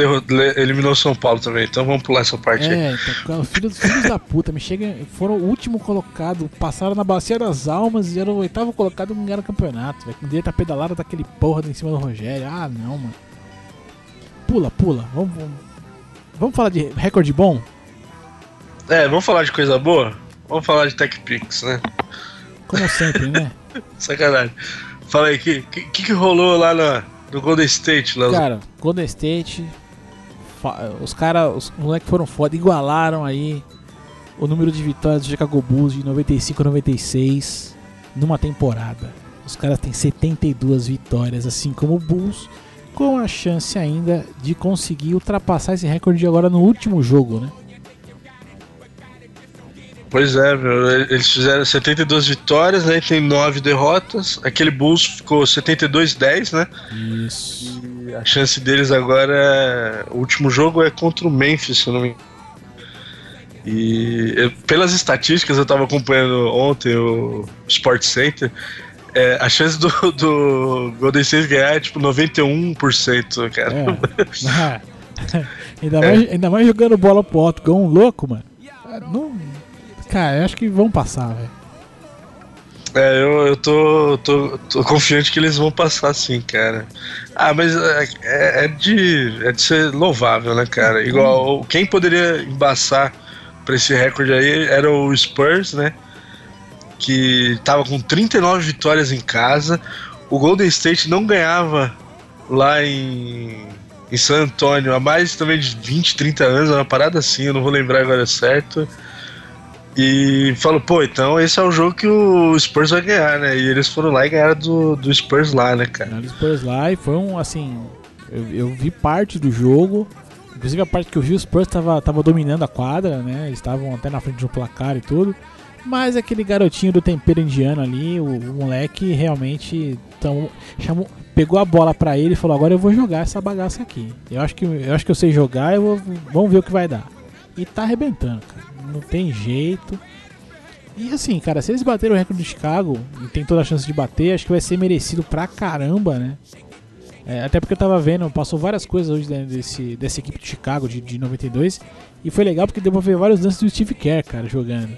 eliminou São Paulo também, então vamos pular essa parte aí. É, então, cara, os filhos, filhos da puta, me chega, foram o último colocado, passaram na bacia das almas e eram o oitavo colocado e não ganharam o campeonato, velho. Com direito a pedalada daquele porra em cima do Rogério. Ah, não, mano. Pula, pula. Vamos, vamos, vamos falar de recorde bom? É, vamos falar de coisa boa? Vamos falar de TechPix, né? Como sempre, né? Sacanagem. Fala aí, o que, que, que rolou lá na, no Golden State, Léo? Cara, Golden State, os caras, os moleques foram foda, igualaram aí o número de vitórias do Chicago Bulls de 95 a 96 numa temporada. Os caras têm 72 vitórias, assim como o Bulls, com a chance ainda de conseguir ultrapassar esse recorde agora no último jogo, né? Pois é, eles fizeram 72 vitórias, aí tem 9 derrotas. Aquele Bulls ficou 72-10, né? Isso. E a chance deles agora é... O último jogo é contra o Memphis, se eu não me engano. E eu- pelas estatísticas, eu tava acompanhando ontem o Sport Center. é, a chance do, do Golden State ganhar é tipo 91%, cara. É. ainda, mais, ainda mais jogando bola pro alto, igual um louco, mano. Não, cara, eu acho que vão passar, velho. É, eu, eu tô, tô, tô confiante que eles vão passar sim, cara. Ah, mas é, é- é de, é de ser louvável, né, cara? Igual, quem poderia embaçar pra esse recorde aí era o Spurs, né? Que tava com 39 vitórias em casa. O Golden State não ganhava lá em, em San Antônio há mais também de 20, 30 anos, uma parada assim, eu não vou lembrar agora certo. E falou, pô, então esse é o jogo que o Spurs vai ganhar, né? E eles foram lá e ganharam do, do Spurs lá, né, cara? Os Spurs lá e foi um, assim. Eu, eu vi parte do jogo. Inclusive a parte que eu vi, os Spurs tava, tava dominando a quadra, né? Eles estavam até na frente do placar e tudo. Mas aquele garotinho do tempero indiano ali, o, o moleque realmente tão, chamou, pegou a bola pra ele e falou: Agora eu vou jogar essa bagaça aqui. Eu acho que eu, acho que eu sei jogar, eu vou, vamos ver o que vai dar. E tá arrebentando, cara. Não tem jeito. E assim, cara, se eles baterem o recorde do Chicago, e tem toda a chance de bater, acho que vai ser merecido pra caramba, né? É, até porque eu tava vendo, passou várias coisas hoje né, desse, dessa equipe de Chicago de, de 92. E foi legal porque deu pra ver vários lances do Steve Kerr, cara, jogando.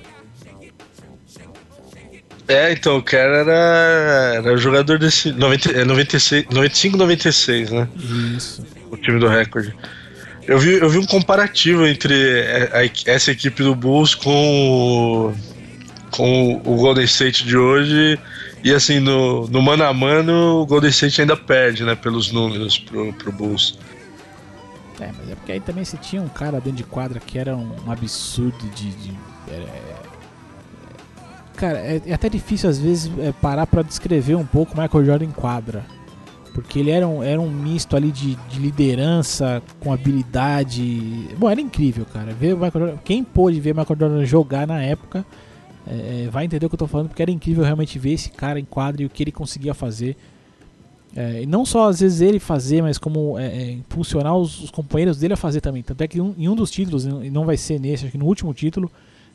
É, então o cara era, era o jogador desse 90, é 96, 95, 96, né? Isso. O time do recorde. Eu vi, eu vi um comparativo entre essa equipe do Bulls com, o- com o Golden State de hoje. E assim, no, no mano a mano, o Golden State ainda perde, né? Pelos números pro, pro Bulls. É, mas é porque aí também você tinha um cara dentro de quadra que era um, absurdo de. de- é- cara, é, é até difícil às vezes é, parar pra descrever um pouco Michael Jordan em quadra. Porque ele era um, era um misto ali de, de liderança com habilidade. Bom, era incrível, cara. Ver Michael quem pôde ver Michael Jordan jogar na época é, é, vai entender o que eu tô falando, porque era incrível realmente ver esse cara em quadra e o que ele conseguia fazer. É, e não só às vezes ele fazer, mas como é, é, impulsionar os, os companheiros dele a fazer também. Tanto é que um- em um dos títulos, e não vai ser nesse, acho que no último título,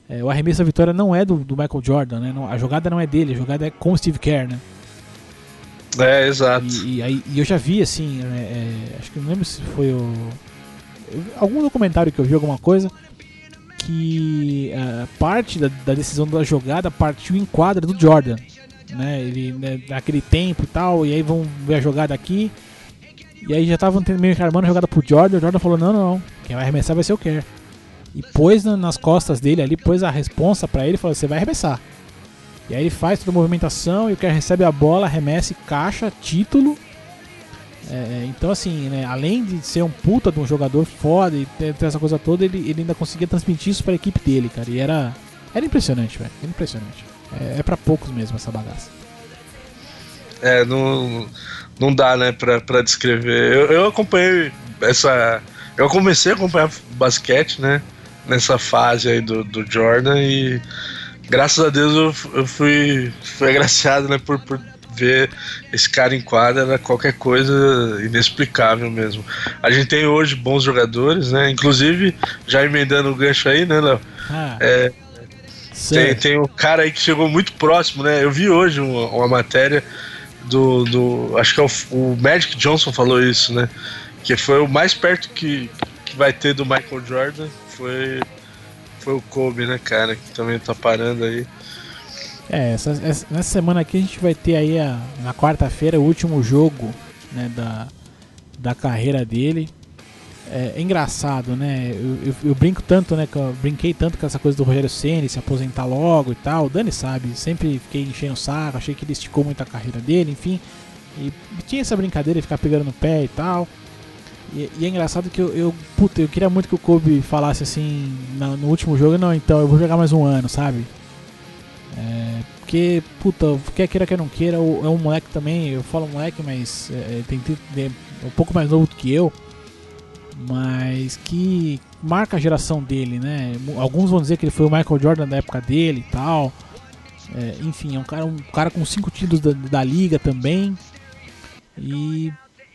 é, o arremesso da vitória não é do, do Michael Jordan, né? Não- a jogada não é dele, a jogada é com o Steve Kerr, né? É, exato. E, e e eu já vi assim, é, é, acho que não lembro se foi o. algum documentário que eu vi, alguma coisa, que é, parte da, da decisão da jogada partiu em quadra do Jordan. Né, ele né, naquele tempo e tal, e aí vão ver a jogada aqui. E aí já estavam meio que armando a jogada pro Jordan. O Jordan falou: Não, não, não, quem vai arremessar vai ser o Kerr. E pôs na- nas costas dele ali, pôs a responsa pra ele e falou: Você vai arremessar. E aí ele faz toda a movimentação e o Kerr recebe a bola, arremessa e caixa, título. É, então, assim, né, além de ser um puta de um jogador foda e ter, essa coisa toda, ele, ele ainda conseguia transmitir isso pra equipe dele, cara. E era, era impressionante, velho. Impressionante. É, é pra poucos mesmo essa bagaça. É, não, não dá, né, pra descrever. Eu, eu acompanhei essa. Eu comecei a acompanhar basquete, né, nessa fase aí do, do Jordan e graças a Deus eu, eu fui, fui agraciado, né, por, por ver esse cara em quadra, era qualquer coisa inexplicável mesmo. A gente tem hoje bons jogadores, né, inclusive, já emendando o gancho aí, né, Léo? Ah, É, tem, tem um cara aí que chegou muito próximo, né? Eu vi hoje uma, uma matéria do, do. Acho que é o, o Magic Johnson falou isso, né? Que foi o mais perto que, que vai ter do Michael Jordan. Foi, foi o Kobe, né, cara? Que também tá parando aí. É, essa, essa- nessa semana aqui a gente vai ter aí a- na quarta-feira o último jogo né, da, da carreira dele. É, é engraçado, né? Eu, eu- eu brinco tanto, né? Eu brinquei tanto com essa coisa do Rogério Ceni se aposentar logo e tal. O Dani sabe, sempre fiquei enchendo o saco, achei que ele esticou muito a carreira dele, enfim. E tinha essa brincadeira de ficar pegando no pé e tal. E, e é engraçado que eu, eu, puta, eu queria muito que o Kobe falasse assim na- no último jogo, não, então eu vou jogar mais um ano, sabe? É, porque, puta, quer queira quer não queira, é um moleque também, eu falo moleque, mas é, tem, tem- é um pouco mais novo do que eu, mas que marca a geração dele, né? Alguns vão dizer que ele foi o Michael Jordan da época dele e tal. É, enfim, é um cara, um cara com cinco títulos da, da liga também. E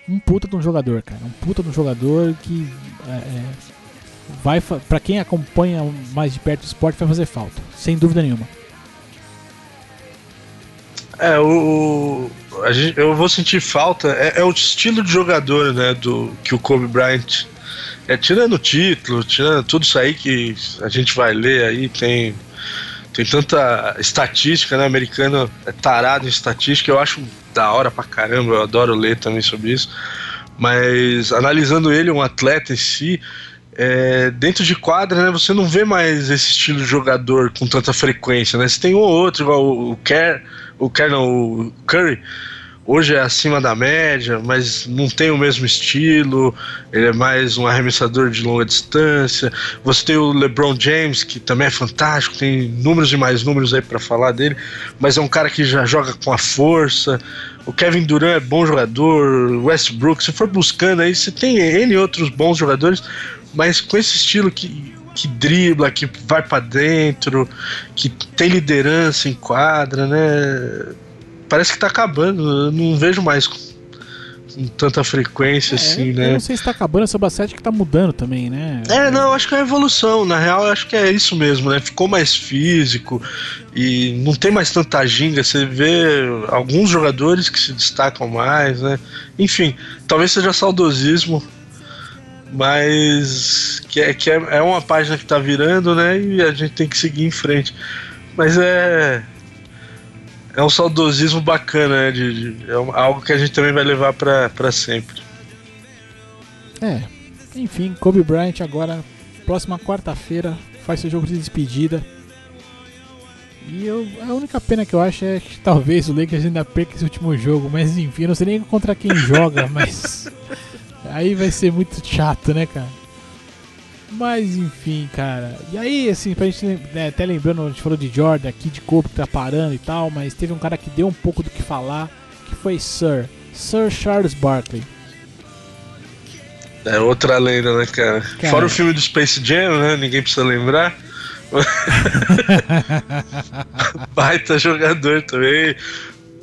um puta de um jogador, cara. Um puta de um jogador que é, é, vai pra quem acompanha mais de perto o esporte vai fazer falta, sem dúvida nenhuma. É, o. o- gente- eu vou sentir falta. É, é o estilo de jogador, né? Do, que o Kobe Bryant. É, tirando o título, tirando tudo isso aí que a gente vai ler aí, tem. Tem tanta estatística, né? Americano é tarado em estatística, eu acho da hora pra caramba, eu adoro ler também sobre isso. Mas analisando ele, um atleta em si, é, dentro de quadra, né, você não vê mais esse estilo de jogador com tanta frequência, né? Você tem um ou outro, igual o Kerr, o Kerr não, o Curry, hoje é acima da média, mas não tem o mesmo estilo, ele é mais um arremessador de longa distância. Você tem o LeBron James, que também é fantástico, tem números e mais números aí para falar dele, mas é um cara que já joga com a força. O Kevin Durant é bom jogador, Westbrook, se for buscando aí, você tem N outros bons jogadores, mas com esse estilo que, que dribla, que vai para dentro, que tem liderança em quadra, né? Parece que tá acabando, eu não vejo mais com, com tanta frequência assim, É, Eu né? não sei se tá acabando essa basquete que tá mudando também, né? É, não, acho que é a evolução. Na real, acho que é isso mesmo, né? Ficou mais físico e não tem mais tanta ginga. Você vê alguns jogadores que se destacam mais, né? Enfim, talvez seja saudosismo, mas que é, que é, é uma página que tá virando, né? E a gente tem que seguir em frente. Mas é. É um saudosismo bacana, né? De, de- é algo que a gente também vai levar pra sempre. É. Enfim, Kobe Bryant agora, próxima quarta-feira, faz seu jogo de despedida. E eu, a única pena que eu acho é que talvez o Lakers ainda perca esse último jogo, mas enfim, eu não sei nem contra quem joga, mas aí vai ser muito chato, né, cara? Mas enfim, cara. E aí, assim, pra gente né, até lembrando, a gente falou de Jordan aqui, de Kobe que tá parando e tal, mas teve um cara que deu um pouco do que falar, que foi Sir, Sir Charles Barkley. É outra lenda, né, cara? Cara. Fora o filme do Space Jam, né? Ninguém precisa lembrar. Baita jogador também.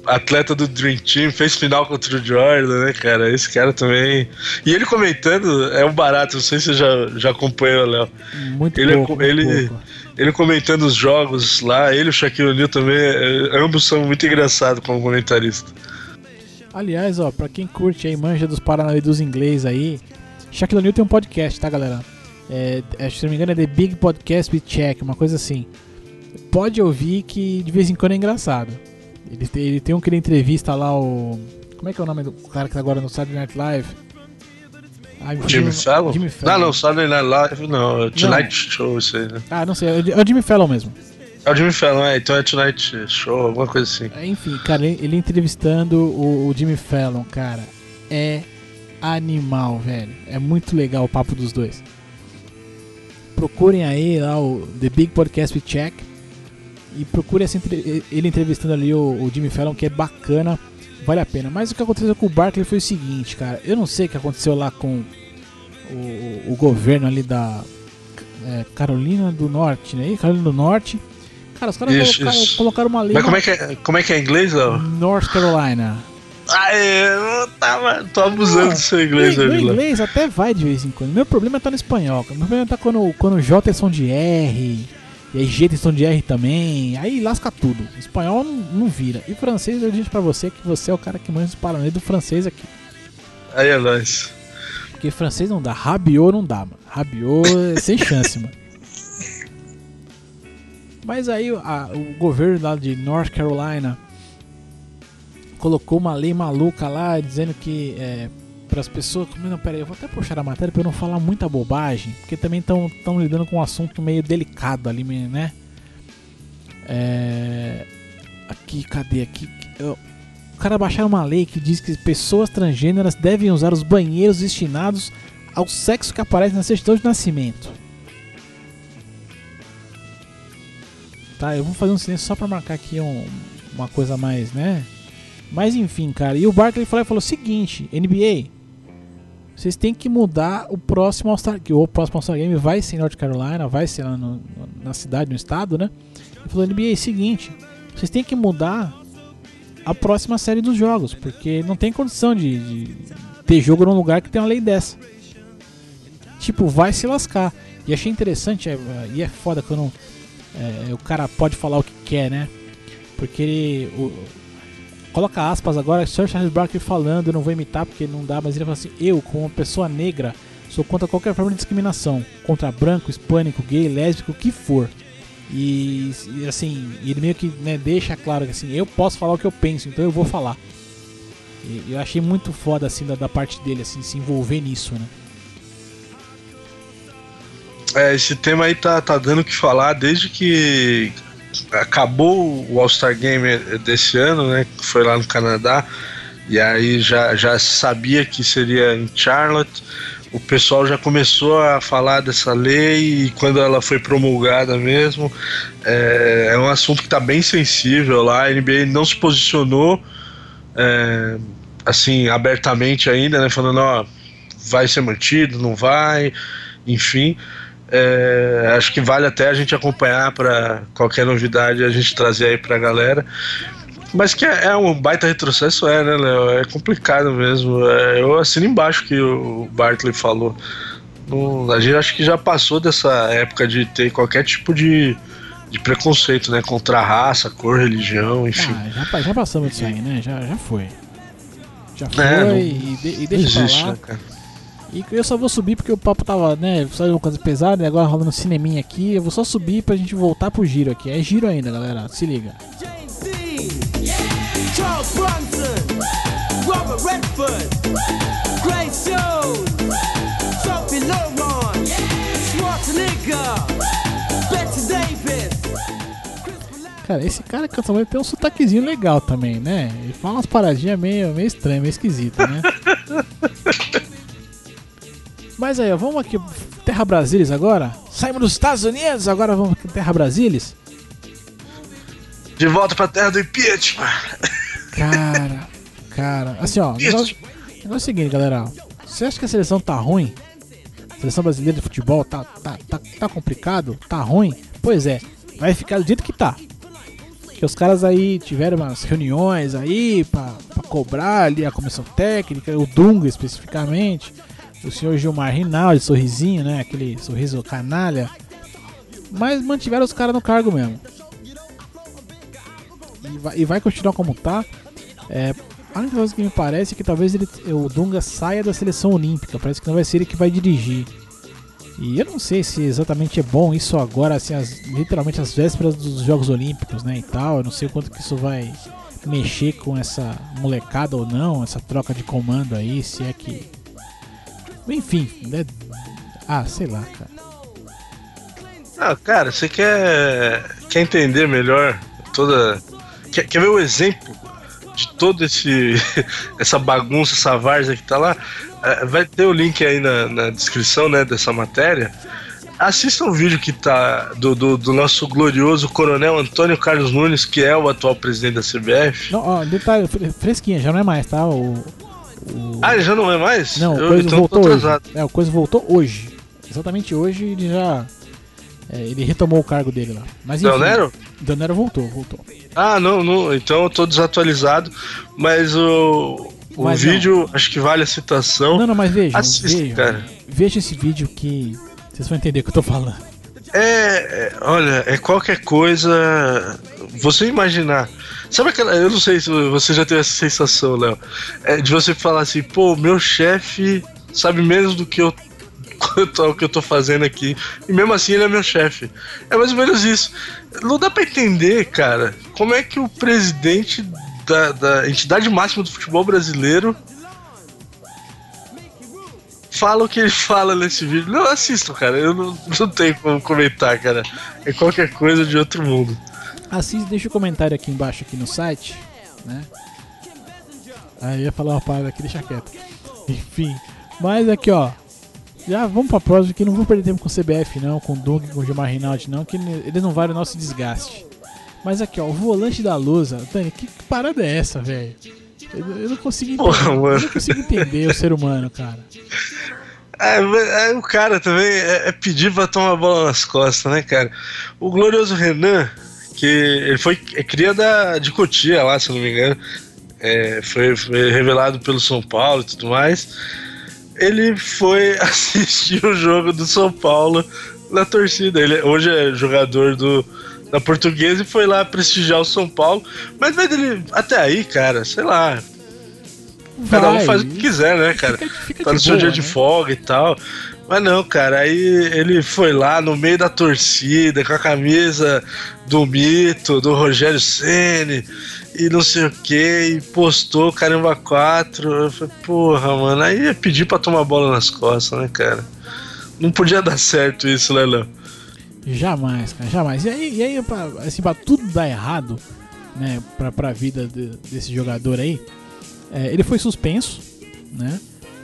Atleta do Dream Team, fez final contra o Jordan, né, cara? Esse cara também. E ele comentando é um barato, não sei se você já, já acompanhou, Léo. Muito Ele é pouco, muito ele-. Ele comentando os jogos lá, ele e o Shaquille O'Neal também, é, ambos são muito engraçados como comentarista. Aliás, ó, pra quem curte aí, manja dos Paranauê dos inglês aí, Shaquille O'Neal tem um podcast, tá, galera? É, é, se não me engano é The Big Podcast with Check, uma coisa assim. Pode ouvir que de vez em quando é engraçado. Ele tem, ele tem um que ele entrevista lá o... Como é que é o nome do cara que tá agora no Saturday Night Live? Fugiu Jimmy Fallon? Jimmy Fallon. Não, não, Saturday Night Live não, é Tonight Show isso aí, né? Ah, não sei, é o- é o Jimmy Fallon mesmo. É o Jimmy Fallon, é, então é Tonight Show, alguma coisa assim. É, Enfim, cara, ele, ele entrevistando o, o Jimmy Fallon, cara, é animal, velho. É muito legal o papo dos dois. Procurem aí lá o The Big Podcast with Check e procurem essa entre- ele entrevistando ali o, o Jimmy Fallon, que é bacana, vale a pena. Mas o que aconteceu com o Barkley foi o seguinte, cara. Eu não sei o que aconteceu lá com o, o governo ali da é, Carolina do Norte, né? Carolina do Norte. Cara, os caras Isso, colocaram, isso. colocaram uma lei. Mas como é que é, como é, que é em inglês, Léo? North Carolina. Ah, eu tava, tô abusando do seu inglês no ali, Léo. inglês até vai de vez em quando. Meu problema tá no espanhol. Meu problema tá quando, quando o J é som de R, e aí som de R também. Aí lasca tudo. Espanhol não, não vira. E francês eu digo pra você que você é o cara que manja os paranoias do francês aqui. Aí é nóis. porque francês não dá. Rabiot não dá, mano. Rabiot é sem chance, mano. Mas aí a- o governo lá de North Carolina colocou uma lei maluca lá dizendo que é, para as pessoas. Não, pera aí, eu vou até puxar a matéria para não falar muita bobagem, porque também estão lidando com um assunto meio delicado ali, né? É, aqui, cadê aqui? Eu- o cara baixaram uma lei que diz que pessoas transgêneras devem usar os banheiros destinados ao sexo que aparece na certidão de nascimento. Tá, eu vou fazer um silêncio só pra marcar aqui um- uma coisa mais, né? Mas enfim, cara. E o Barkley falou, falou o seguinte: NBA, vocês têm que mudar o próximo All-Star que O próximo All-Star Game vai ser em North Carolina, vai ser lá no- na cidade, no estado, né? Ele falou: NBA, é o seguinte, vocês têm que mudar a próxima série dos jogos, porque não tem condição de, de ter jogo num lugar que tem uma lei dessa. Tipo, vai se lascar. E achei interessante, é, e é foda não. é, o cara pode falar o que quer, né? Porque ele. o- coloca aspas agora, Sir Charles Barkley falando, eu não vou imitar porque não dá, mas ele fala assim: Eu, como pessoa negra, sou contra qualquer forma de discriminação. Contra branco, hispânico, gay, lésbico, o que for. E, e, assim, ele meio que né, deixa claro que assim, eu posso falar o que eu penso, então eu vou falar. E eu achei muito foda assim da, da parte dele, assim, se envolver nisso, né? É, esse tema aí tá, tá dando o que falar desde que acabou o All-Star Game desse ano, né? Que foi lá no Canadá. E aí já, já sabia que seria em Charlotte. O pessoal já começou a falar dessa lei e quando ela foi promulgada mesmo. É, é um assunto que está bem sensível lá. A NBA não se posicionou é, assim abertamente ainda, né? Falando, ó, vai ser mantido, não vai, enfim. É, acho que vale até a gente acompanhar para qualquer novidade a gente trazer aí pra galera. Mas que é, é um baita retrocesso, é, né, Léo? É complicado mesmo. É, eu assino embaixo que o Bartley falou. Não- a gente acho que já passou dessa época de ter qualquer tipo de, de preconceito, né? Contra a raça, cor, religião, enfim. Ah, já, já passamos disso aí, né? Já, já foi. Já foi É, não- e, de- e deixa pra existe, lá. né, cara? E eu só vou subir porque o papo tava, né? Só uma coisa pesada e agora rolando um cineminha aqui. Eu vou só subir pra gente voltar pro giro aqui. É giro ainda, galera. Se liga. James Dean, Charles Bronson, Robert Redford, Grace Jones, Sophie Loren, Schwarzenegger, Bette Davis, Chris Belair. Cara, esse cara que canta tem um sotaquezinho legal também, né? Ele fala umas paradinhas meio, meio estranhas, meio esquisitas, né? Mas aí, ó, vamos aqui. Terra Brasilis agora? Saímos dos Estados Unidos, agora vamos aqui Terra Brasilis? De volta pra terra do impeachment. Cara, cara, assim ó, negócio, negócio é o seguinte, galera. Você acha que a seleção tá ruim? A seleção brasileira de futebol tá, tá, tá, tá complicado? Tá ruim? Pois é, vai ficar do jeito que tá. Que os caras aí tiveram umas reuniões aí pra, pra cobrar ali a comissão técnica, o Dunga especificamente, o senhor Gilmar Rinaldi, sorrisinho, né? Aquele sorriso canalha. Mas mantiveram os caras no cargo mesmo e vai, e vai continuar como tá. É, a única coisa que me parece é que talvez ele, o Dunga saia da seleção olímpica. Parece que não vai ser ele que vai dirigir. E eu não sei se exatamente é bom isso agora, assim, as- literalmente as vésperas dos Jogos Olímpicos, né, e tal. Eu não sei quanto que isso vai mexer com essa molecada ou não, essa troca de comando aí, se é que... Enfim, né? Ah, sei lá, cara. Ah, cara, você quer, quer entender melhor toda. Quer, quer ver o exemplo de esse essa bagunça, essa várzea que tá lá? É, vai ter o link aí na, na descrição né, dessa matéria. Assista o vídeo que tá do, do, do nosso glorioso coronel Antônio Carlos Nunes, que é o atual presidente da CBF. Não, ó, detalhe, fre- fresquinha, já não é mais, tá? O, o- Ah, ele já não é mais? Não, Eu, o Coisa então voltou hoje. É, o Coisa voltou hoje. Exatamente hoje ele já. é, ele retomou o cargo dele lá. Mas enfim, Del Nero? Del Nero voltou, voltou. Ah, não, não, então eu tô desatualizado, mas o, o Mas não. vídeo acho que vale a citação. Não, não, mas Assista, vejam. cara. Veja esse vídeo que vocês vão entender o que eu tô falando. É, é, olha, é qualquer coisa. Você imaginar. Sabe aquela. Eu não sei se você já teve essa sensação, Léo. É, de você falar assim, pô, meu chefe sabe menos do que eu quanto ao que eu tô fazendo aqui. E mesmo assim ele é meu chefe. É mais ou menos isso. Não dá pra entender, cara, como é que o presidente da, da entidade máxima do futebol brasileiro fala o que ele fala nesse vídeo. Não assisto, cara. Eu não, não tenho como comentar, cara. É qualquer coisa de outro mundo. Assiste, deixa o comentário aqui embaixo aqui no site, né? Aí eu ia falar uma parada aqui, deixa quieto. Enfim, mas aqui ó, já vamos pra próxima que não vou perder tempo com o CBF não, com o Doug, com o Gilmar Rinaldi não, que eles não valem o nosso desgaste. Mas aqui ó, o volante da Lusa, Dani, que, que parada é essa, velho? Eu, eu não consigo entender, Porra, mano. eu não consigo entender o ser humano, cara. É, é, o cara também é, é pedir pra tomar a bola nas costas, né, cara? O glorioso Renan, que ele foi é cria da, de Cotia lá, se não me engano, é, foi, foi revelado pelo São Paulo e tudo mais. Ele foi assistir o jogo do São Paulo na torcida. Ele hoje é jogador do, da Portuguesa e foi lá prestigiar o São Paulo. Mas vai dele até aí, cara, sei lá. Cada um Vai, faz o que quiser, né, cara? Fica, fica tá no de seu boa, dia de né? folga e tal. Mas não, cara, aí ele foi lá no meio da torcida com a camisa do mito, do Rogério Ceni e não sei o que, e postou Caramba 4. Eu falei, porra, mano, aí ia pedir pra tomar bola nas costas, né, cara? Não podia dar certo isso, né, Léo? Jamais, cara, jamais. E aí, e aí pra, assim, pra tudo dar errado, né, pra, pra vida de- desse jogador aí, é, ele foi suspenso, né?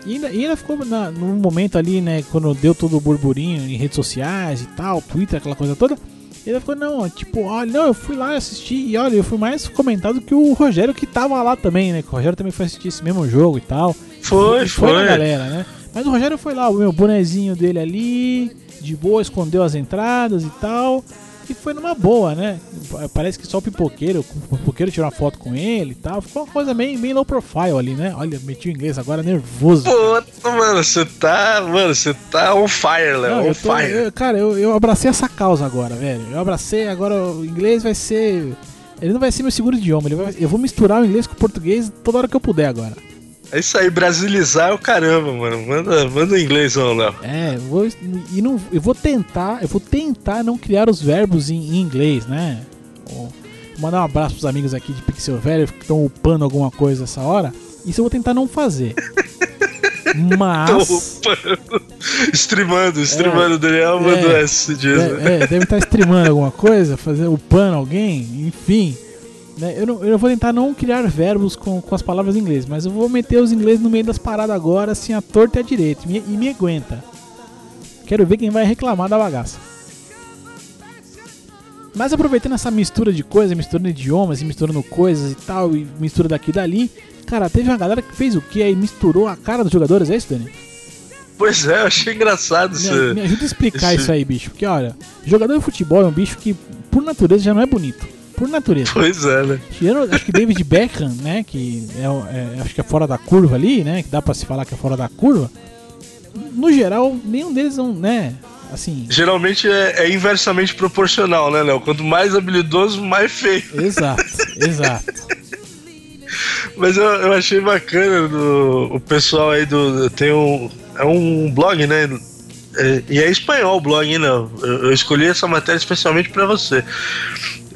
E ainda, e ainda ficou na, num momento ali, né, quando deu todo o burburinho em redes sociais e tal, Twitter, aquela coisa toda. Ele ficou, não, tipo, olha, não, eu fui lá assistir e olha, eu fui mais comentado que o Rogério que tava lá também, né? Que o Rogério também foi assistir esse mesmo jogo e tal. Foi, E foi na foi. galera, né? Mas o Rogério foi lá, o meu bonezinho dele ali, de boa, escondeu as entradas e tal. E foi numa boa, né? Parece que só o pipoqueiro, o pipoqueiro tirou uma foto com ele e tal. Ficou uma coisa meio, meio low profile ali, né? Olha, meti o inglês agora nervoso. Puta, mano, você tá. Mano, você tá on fire, Léo. On eu tô- fire. eu- cara, eu, eu abracei essa causa agora, velho. Eu abracei, agora o inglês vai ser. Ele não vai ser meu segundo idioma. Vai- eu vou misturar o inglês com o português toda hora que eu puder agora. É isso aí, brasilizar é o caramba, mano. Manda, manda o inglês, Léo. É, eu vou, e não, eu vou tentar, eu vou tentar não criar os verbos em, em inglês, né? Vou mandar um abraço pros amigos aqui de Pixel Velho que estão upando alguma coisa essa hora. Isso eu vou tentar não fazer. Mas. upando. Streamando, streamando. O Daniel mandou É. essa dias. É, é, deve estar streamando alguma coisa, fazer upando alguém, enfim. Né? Eu, não, eu vou tentar não criar verbos com, com as palavras em inglês, mas eu vou meter os ingleses no meio das paradas agora, assim, a torta e a direita. E me, e me aguenta. Quero ver quem vai reclamar da bagaça. Mas aproveitando essa mistura de coisas, misturando idiomas misturando coisas e tal, e mistura daqui e dali, cara, teve uma galera que fez o que aí? Misturou a cara dos jogadores, é isso, Dani? Pois é, eu achei engraçado Me, isso. me ajuda a explicar esse- isso aí, bicho. Porque, olha, jogador de futebol é um bicho que, por natureza, já não é bonito. Por natureza. Pois é, né? Tirando, acho que David Beckham, né? Que é, é- acho que é fora da curva ali, né? Que dá pra se falar que é fora da curva. No geral, nenhum deles não, né? Assim, Geralmente é, é inversamente proporcional, né, Léo? Quanto mais habilidoso, mais feio. exato, exato. Mas eu, eu achei bacana do, o pessoal aí do. Tem um. É um blog, né? É, e é espanhol o blog, não. Eu, eu escolhi essa matéria especialmente pra você.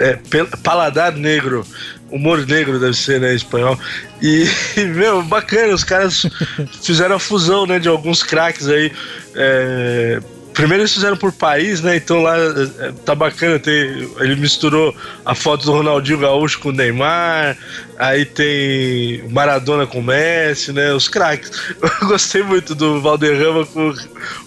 É, Paladar Negro. Humor negro deve ser, né, espanhol. E, meu, bacana, os caras fizeram a fusão, né, de alguns craques aí. É, primeiro eles fizeram por país, né, então lá é, tá bacana, tem, ele misturou a foto do Ronaldinho Gaúcho com o Neymar, aí tem Maradona com o Messi, né, os craques. Eu gostei muito do Valderrama com o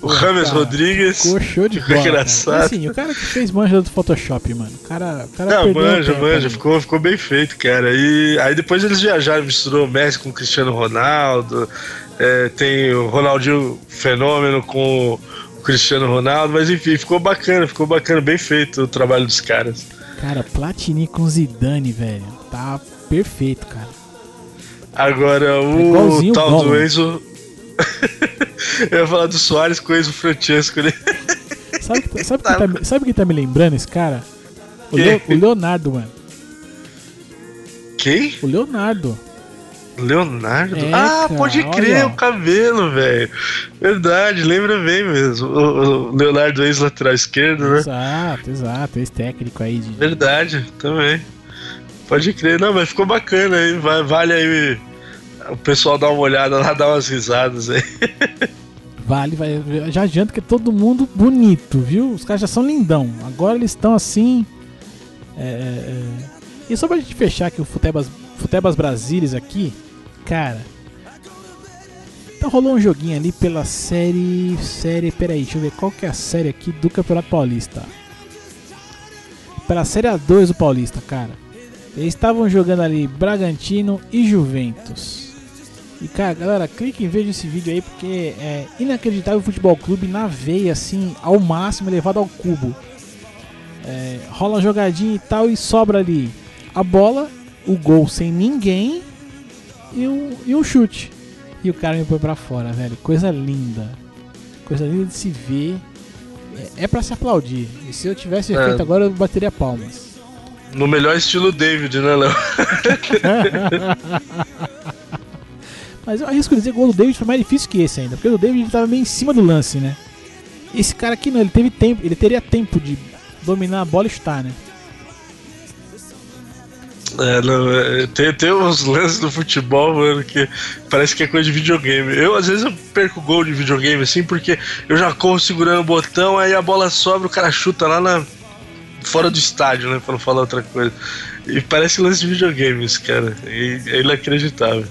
Pô, Rames cara, Rodrigues. Ficou show de bola. Engraçado. Assim, o cara que fez manja do Photoshop, mano. O cara, o cara Não, manja, tempo manja, ficou, ficou bem feito, cara. E aí depois eles viajaram, misturou o Messi com o Cristiano Ronaldo, é, tem o Ronaldinho Fenômeno com o Cristiano Ronaldo, mas enfim, ficou bacana, ficou bacana, bem feito o trabalho dos caras. Cara, Platini com Zidane, velho. Tá perfeito, cara. Agora o Tá o tal do. Enzo. Eu ia falar do Soares com o Enzo Francesco ali. Sabe que, sabe que tá, me- sabe que tá me lembrando esse cara? O, Quem? Leo- o Leonardo, mano. Quem? O Leonardo. Leonardo? É, ah, cara, pode crer, olha. o cabelo, velho. Verdade, lembra bem mesmo. O, o Leonardo ex-lateral esquerdo, né? Exato, exato. Esse técnico aí de. Verdade, também. Pode crer, não, mas ficou bacana aí. Vale aí o pessoal dar uma olhada lá, dar umas risadas aí. Vale, vai. Já adianta que é todo mundo bonito, viu? Os caras já são lindão. Agora eles estão assim. é, é, é. E só pra gente fechar aqui o Futebas, Futebas Brasilis aqui, cara. Então rolou um joguinho ali pela série. Série. Peraí, deixa eu ver qual que é a série aqui do Campeonato Paulista. Pela série A2 do Paulista, cara. Eles estavam jogando ali Bragantino e Juventus. E cara, galera, clique e veja esse vídeo aí porque é inacreditável o futebol clube na veia, assim, ao máximo, elevado ao cubo. É, rola uma jogadinha e tal e sobra ali a bola, o gol sem ninguém e um, e um chute. E o cara me põe pra fora, velho. Coisa linda. Coisa linda de se ver. É, é pra se aplaudir. E se eu tivesse É. feito agora, eu bateria palmas. No melhor estilo David, né, Léo? Mas eu arrisco dizer que o gol do David foi mais difícil que esse ainda, porque o do David estava meio em cima do lance, né? Esse cara aqui não, ele teve tempo, ele teria tempo de dominar a bola e chutar, né? É, não, é, tem, tem uns lances do futebol, mano, que parece que é coisa de videogame. Eu, às vezes, eu perco gol de videogame, assim, porque eu já corro segurando o botão, aí a bola sobra, o cara chuta lá na. fora do estádio, né? Pra não falar outra coisa. E parece lance de videogames, cara. E é inacreditável.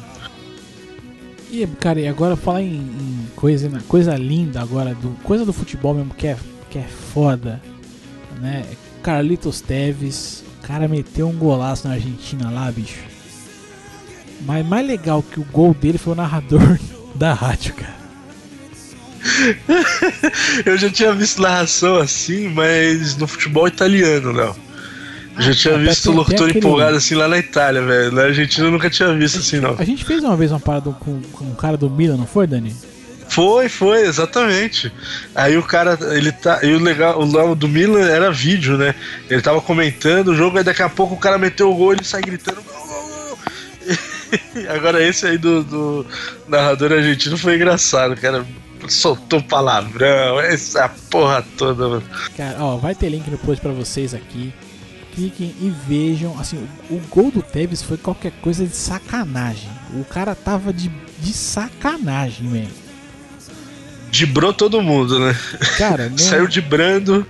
E, cara, e agora falar em, em coisa, né, coisa linda agora, do, coisa do futebol mesmo que é, que é foda, né? Carlitos Teves, cara meteu um golaço na Argentina lá, bicho. Mas mais legal que o gol dele foi o narrador da rádio, cara. Eu já tinha visto narração assim, mas no futebol italiano, Léo. Eu já tinha até visto o aquele- empolgado assim lá na Itália, velho. Na Argentina eu nunca tinha visto assim, não. A gente fez uma vez uma parada com, com um cara do Milan, não foi, Dani? Foi, foi, exatamente. Aí o cara, ele tá. E o legal, o do Milan era vídeo, né? Ele tava comentando o jogo, aí daqui a pouco o cara meteu o gol ele sai gritando. Gol, gol, gol. Agora esse aí do, do narrador argentino foi engraçado, cara. Soltou palavrão, essa porra toda, mano. Cara, ó, vai ter link no post pra vocês aqui. Cliquem e vejam. Assim, o, o gol do Tevez foi qualquer coisa de sacanagem. O cara tava de, de sacanagem, velho. Dibrou todo mundo, né? Cara, não- Saiu de brando.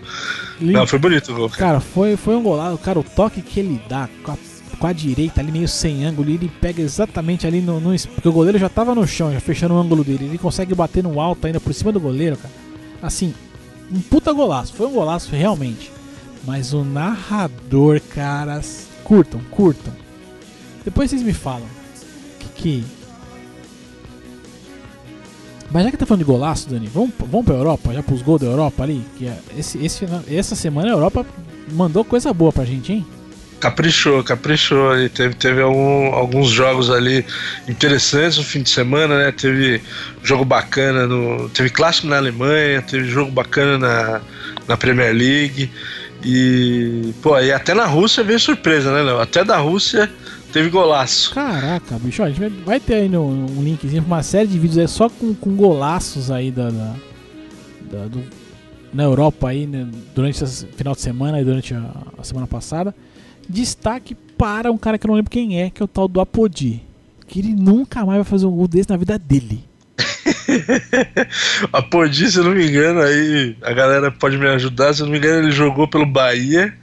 lim- Não, foi bonito o gol. cara. cara, foi, foi um golaço. Cara, o toque que ele dá com a, com a direita ali, meio sem ângulo, e ele pega exatamente ali no, no. Porque o goleiro já tava no chão, já fechando o ângulo dele. Ele consegue bater no alto ainda por cima do goleiro, cara. Assim, um puta golaço. Foi um golaço realmente. Mas o narrador, caras. Curtam, curtam. Depois vocês me falam. Que. que... Mas já que tá falando de golaço, Dani, vamos, vamos pra Europa? Já pros gols da Europa ali? Que é- esse, esse, essa semana a Europa mandou coisa boa pra gente, hein? Caprichou, caprichou ali. Teve, teve algum- alguns jogos ali interessantes no fim de semana, né? Teve jogo bacana no. Teve clássico na Alemanha, teve jogo bacana na, na Premier League. E. Pô, e até na Rússia veio surpresa, né, Léo? Até da Rússia teve golaço. Caraca, bicho, ó, a gente vai, ter aí no, um linkzinho pra uma série de vídeos aí só com, com golaços aí da, da- da- do- na Europa aí, né, durante esse final de semana e durante a, a semana passada. Destaque para um cara que eu não lembro quem é, que é o tal do Apodi. Que ele nunca mais vai fazer um gol desse na vida dele. A Podi, se eu não me engano, aí a galera pode me ajudar. Se eu não me engano, ele jogou pelo Bahia.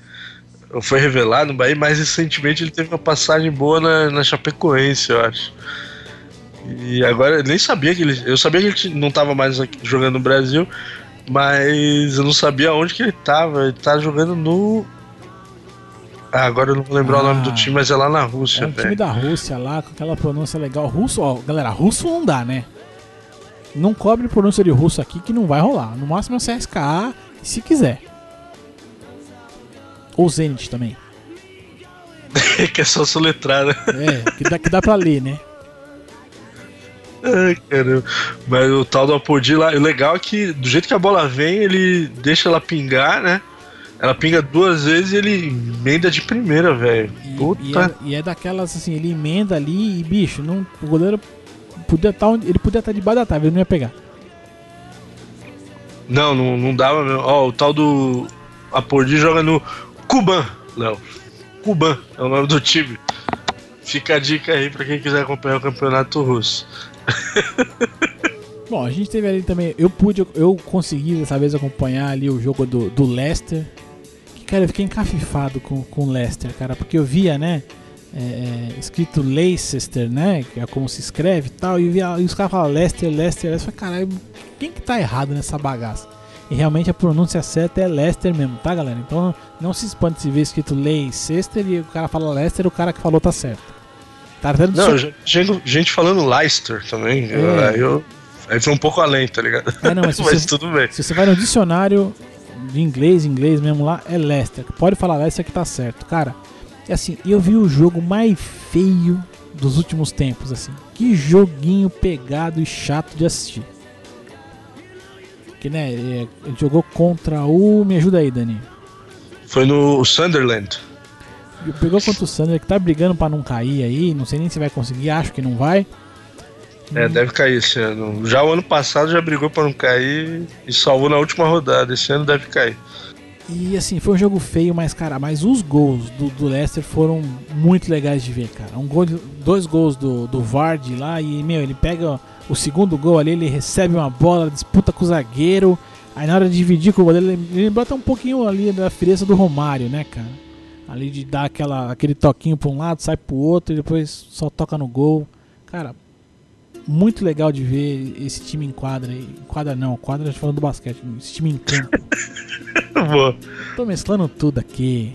Foi revelado no Bahia, mas recentemente ele teve uma passagem boa na, na Chapecoense, eu acho. E agora eu nem sabia que ele. Eu sabia que ele não estava mais aqui jogando no Brasil, mas eu não sabia onde que ele estava. Ele tá jogando no. Ah, agora eu não vou lembrar o nome do Ah. time, mas é lá na É Rússia, um time da Rússia lá, com aquela pronúncia legal. Russo, ó, galera, russo não dá, né? Não cobre pronúncia de russo aqui que não vai rolar. No máximo é o CSKA, se quiser. Ou Zenit também. que é só soletrar, né? É, que dá, que dá pra ler, né? Ai, caramba. Mas o tal do Apodi lá, o legal é que do jeito que a bola vem, ele deixa ela pingar, né? Ela pinga duas vezes e ele emenda de primeira, velho. E, Puta. e é, e é daquelas assim, ele emenda ali e, bicho, não, o goleiro podia estar onde. Ele podia estar debaixo da trave, ele não ia pegar. Não, não, não dava mesmo. Ó, o tal do Apordi joga no Cuban, Léo. Cuban é o nome do time. Fica a dica aí pra quem quiser acompanhar o campeonato russo. Bom, a gente teve ali também. Eu pude, eu consegui dessa vez acompanhar ali o jogo do, do Leicester. Que, cara, eu fiquei encafifado com, com o Leicester, cara, porque eu via, né? é, é, escrito Leicester, né? Que é como se escreve e tal. E, eu via, e os caras falavam Leicester, Leicester, Leicester. Eu falei, caralho, quem que tá errado nessa bagaça? E realmente a pronúncia certa é Leicester mesmo, tá, galera? Então não se espante se ver escrito Leicester e o cara fala Leicester, o cara que falou tá certo. Tá tendo Não, gente, gente falando Leicester também. É. Aí, eu, aí foi um pouco além, tá ligado? É, não, mas mas você- tudo bem. Se você vai no dicionário de inglês, inglês mesmo lá, é Leicester. Pode falar Leicester que tá certo. Cara, é assim, eu vi o jogo mais feio dos últimos tempos, assim. Que joguinho pegado e chato de assistir. Que, né, é, ele jogou contra o... Me ajuda aí, Dani. Foi no Sunderland. Pegou contra o Sander, que tá brigando pra não cair aí. Não sei nem se vai conseguir, acho que não vai. É, deve cair esse ano. Já o ano passado já brigou pra não cair e salvou na última rodada. Esse ano deve cair. E assim, foi um jogo feio, mas cara, mas os gols do, do Leicester foram muito legais de ver, cara. Um gol, dois gols do, do Vardy lá e, meu, ele pega o segundo gol ali, ele recebe uma bola, disputa com o zagueiro. Aí na hora de dividir com o goleiro, ele, ele bota um pouquinho ali da frieza do Romário, né, cara? Ali de dar aquela, aquele toquinho pra um lado, sai pro outro e depois só toca no gol. Cara, muito legal de ver esse time em quadra. Em quadra não, quadra a gente falando do basquete, esse time em campo. Boa. Tô mesclando tudo aqui.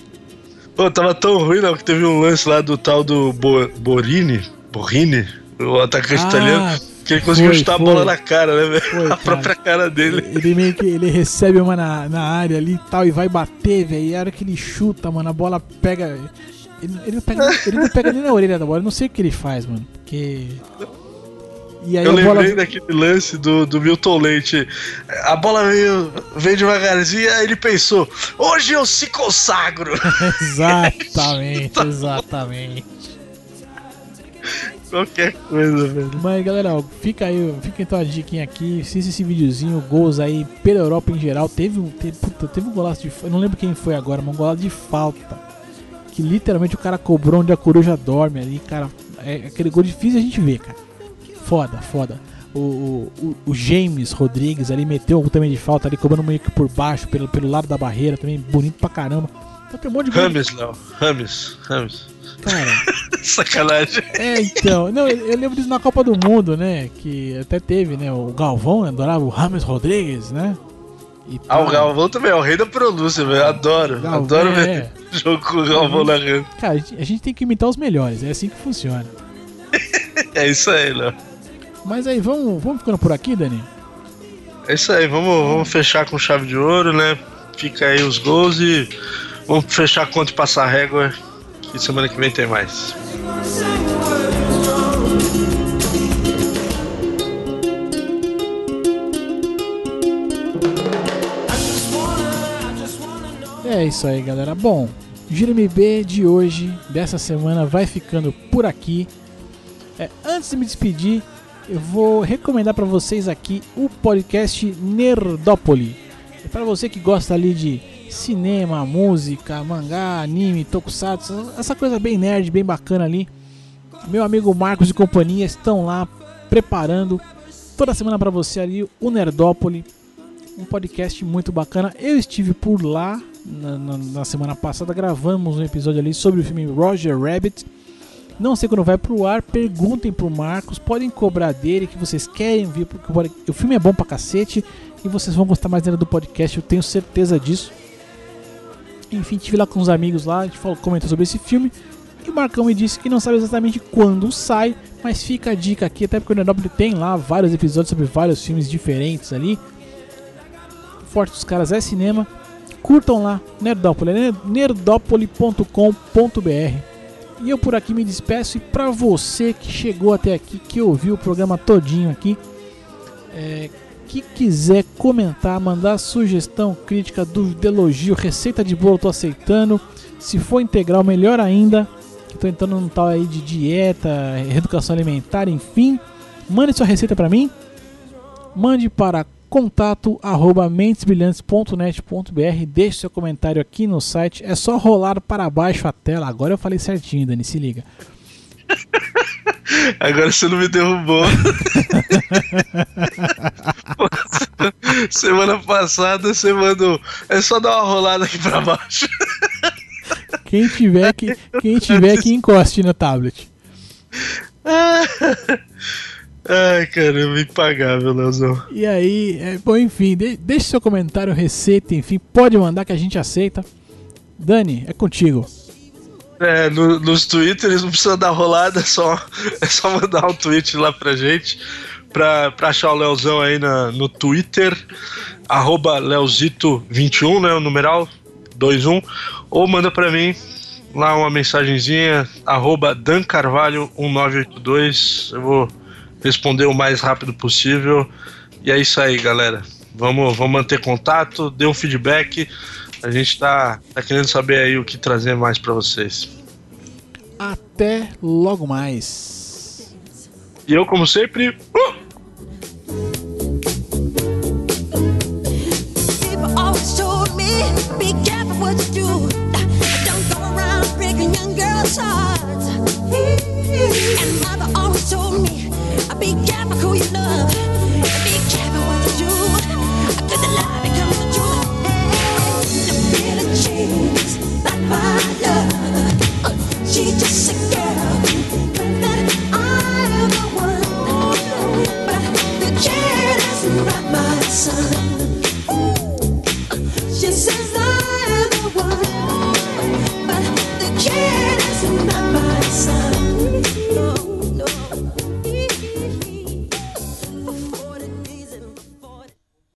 Pô, tava tão ruim não que teve um lance lá do tal do Bo Borini, Borini, o atacante Ah, italiano, que ele conseguiu foi, chutar foi. a bola na cara, né, velho? A cara. própria cara dele. Ele meio que ele recebe uma na, na área ali e tal e vai bater, velho. E a hora que ele chuta, mano, a bola pega. Ele, ele não pega ele não pega nem na orelha da bola. Eu não sei o que ele faz, mano. Porque. E aí Eu a bola. lembrei daquele lance do, do Milton Leite. A bola veio, veio devagarzinho, aí ele pensou: hoje eu se consagro. Exatamente, exatamente. Qualquer coisa, velho. Mas galera, ó, fica aí, fica então a diquinha aqui. Assista esse videozinho, gols aí pela Europa em geral. Teve um, teve, puta, teve um golaço de. Eu não lembro quem foi agora, mas um golaço de falta. Que literalmente o cara cobrou onde a coruja dorme ali, cara. É aquele gol difícil a gente ver, cara. Foda, foda. O, o, o- James Rodrigues ali meteu um também de falta ali, cobrando meio que por baixo, pelo, pelo lado da barreira, também bonito pra caramba. Então tem um monte de gol. Rames, Léo. Rames. Rames. Cara, Sacanagem. É, então. Não, eu, eu lembro disso na Copa do Mundo, né? Que até teve, né? O Galvão, né, adorava o Rames Rodrigues, né? E Ah, o. Galvão também é o rei da pronúncia, velho. Adoro. Galvão, Adoro ver é. jogo com o Galvão narrando. Cara, a gente, tem que imitar os melhores, é assim que funciona. É isso aí, Léo. Mas aí, vamos, vamos ficando por aqui, Dani? É isso aí, vamos, vamos fechar com chave de ouro, né? Fica aí os gols e vamos fechar conta e passar régua. Que semana que vem tem mais. É isso aí, galera. Bom, Giro MB de hoje, dessa semana, vai ficando por aqui. É, antes de me despedir, eu vou recomendar pra vocês aqui o podcast Nerdópole. É para você que gosta ali de cinema, música, mangá, anime, tokusatsu, essa coisa bem nerd, bem bacana ali. Meu amigo Marcos e companhia estão lá preparando toda semana pra você ali o Nerdópole, um podcast muito bacana. Eu estive por lá na, na- na semana passada, gravamos um episódio ali sobre o filme Roger Rabbit. Não sei quando vai pro ar, perguntem pro Marcos, podem cobrar dele que vocês querem ver, porque o filme é bom pra cacete e vocês vão gostar mais dele do podcast, eu tenho certeza disso. Enfim, tive lá com uns amigos lá, a gente falou, comentou sobre esse filme. E o Marcão me disse que não sabe exatamente quando sai, mas fica a dica aqui, até porque o Nerdópolis tem lá vários episódios sobre vários filmes diferentes ali. Forte dos Caras é Cinema. Curtam lá, Nerdópolis, é nerdópolis.com.br. E eu por aqui me despeço. E pra você que chegou até aqui, que ouviu o programa todinho aqui, é, que quiser comentar, mandar sugestão, crítica, dúvida, elogio, receita de bolo, tô aceitando. Se for integral, melhor ainda. Tô entrando num tal aí de dieta, reeducação alimentar, enfim. Mande sua receita pra mim. Mande para contato arroba. Deixe seu comentário aqui no site. É só rolar para baixo a tela. Agora eu falei certinho, Dani, se liga. Agora você não me derrubou. Semana passada você mandou. É só dar uma rolada aqui pra baixo. Quem tiver que, quem tiver que encoste no tablet. Ai, caramba, impagável, Leozão. E aí, é, bom, enfim, de- deixe seu comentário, receita, enfim, pode mandar que a gente aceita. Dani, é contigo. É, no- nos twitters não precisa dar rolada, é só, é só mandar um tweet lá pra gente. Pra, pra achar o Leozão aí na, no Twitter, arroba Leozito21, né? O numeral 21. Ou manda pra mim lá uma mensagenzinha, arroba Dan Carvalho 1982. Eu vou responder o mais rápido possível. E é isso aí, galera. Vamos, vamos manter contato, dê um feedback. A gente tá, tá querendo saber aí o que trazer mais pra vocês. Até logo mais. E eu, como sempre. uh! People always told me, be careful what you do. Don't go around breaking young girls' hearts. And mother always told me, be careful who you love. I'm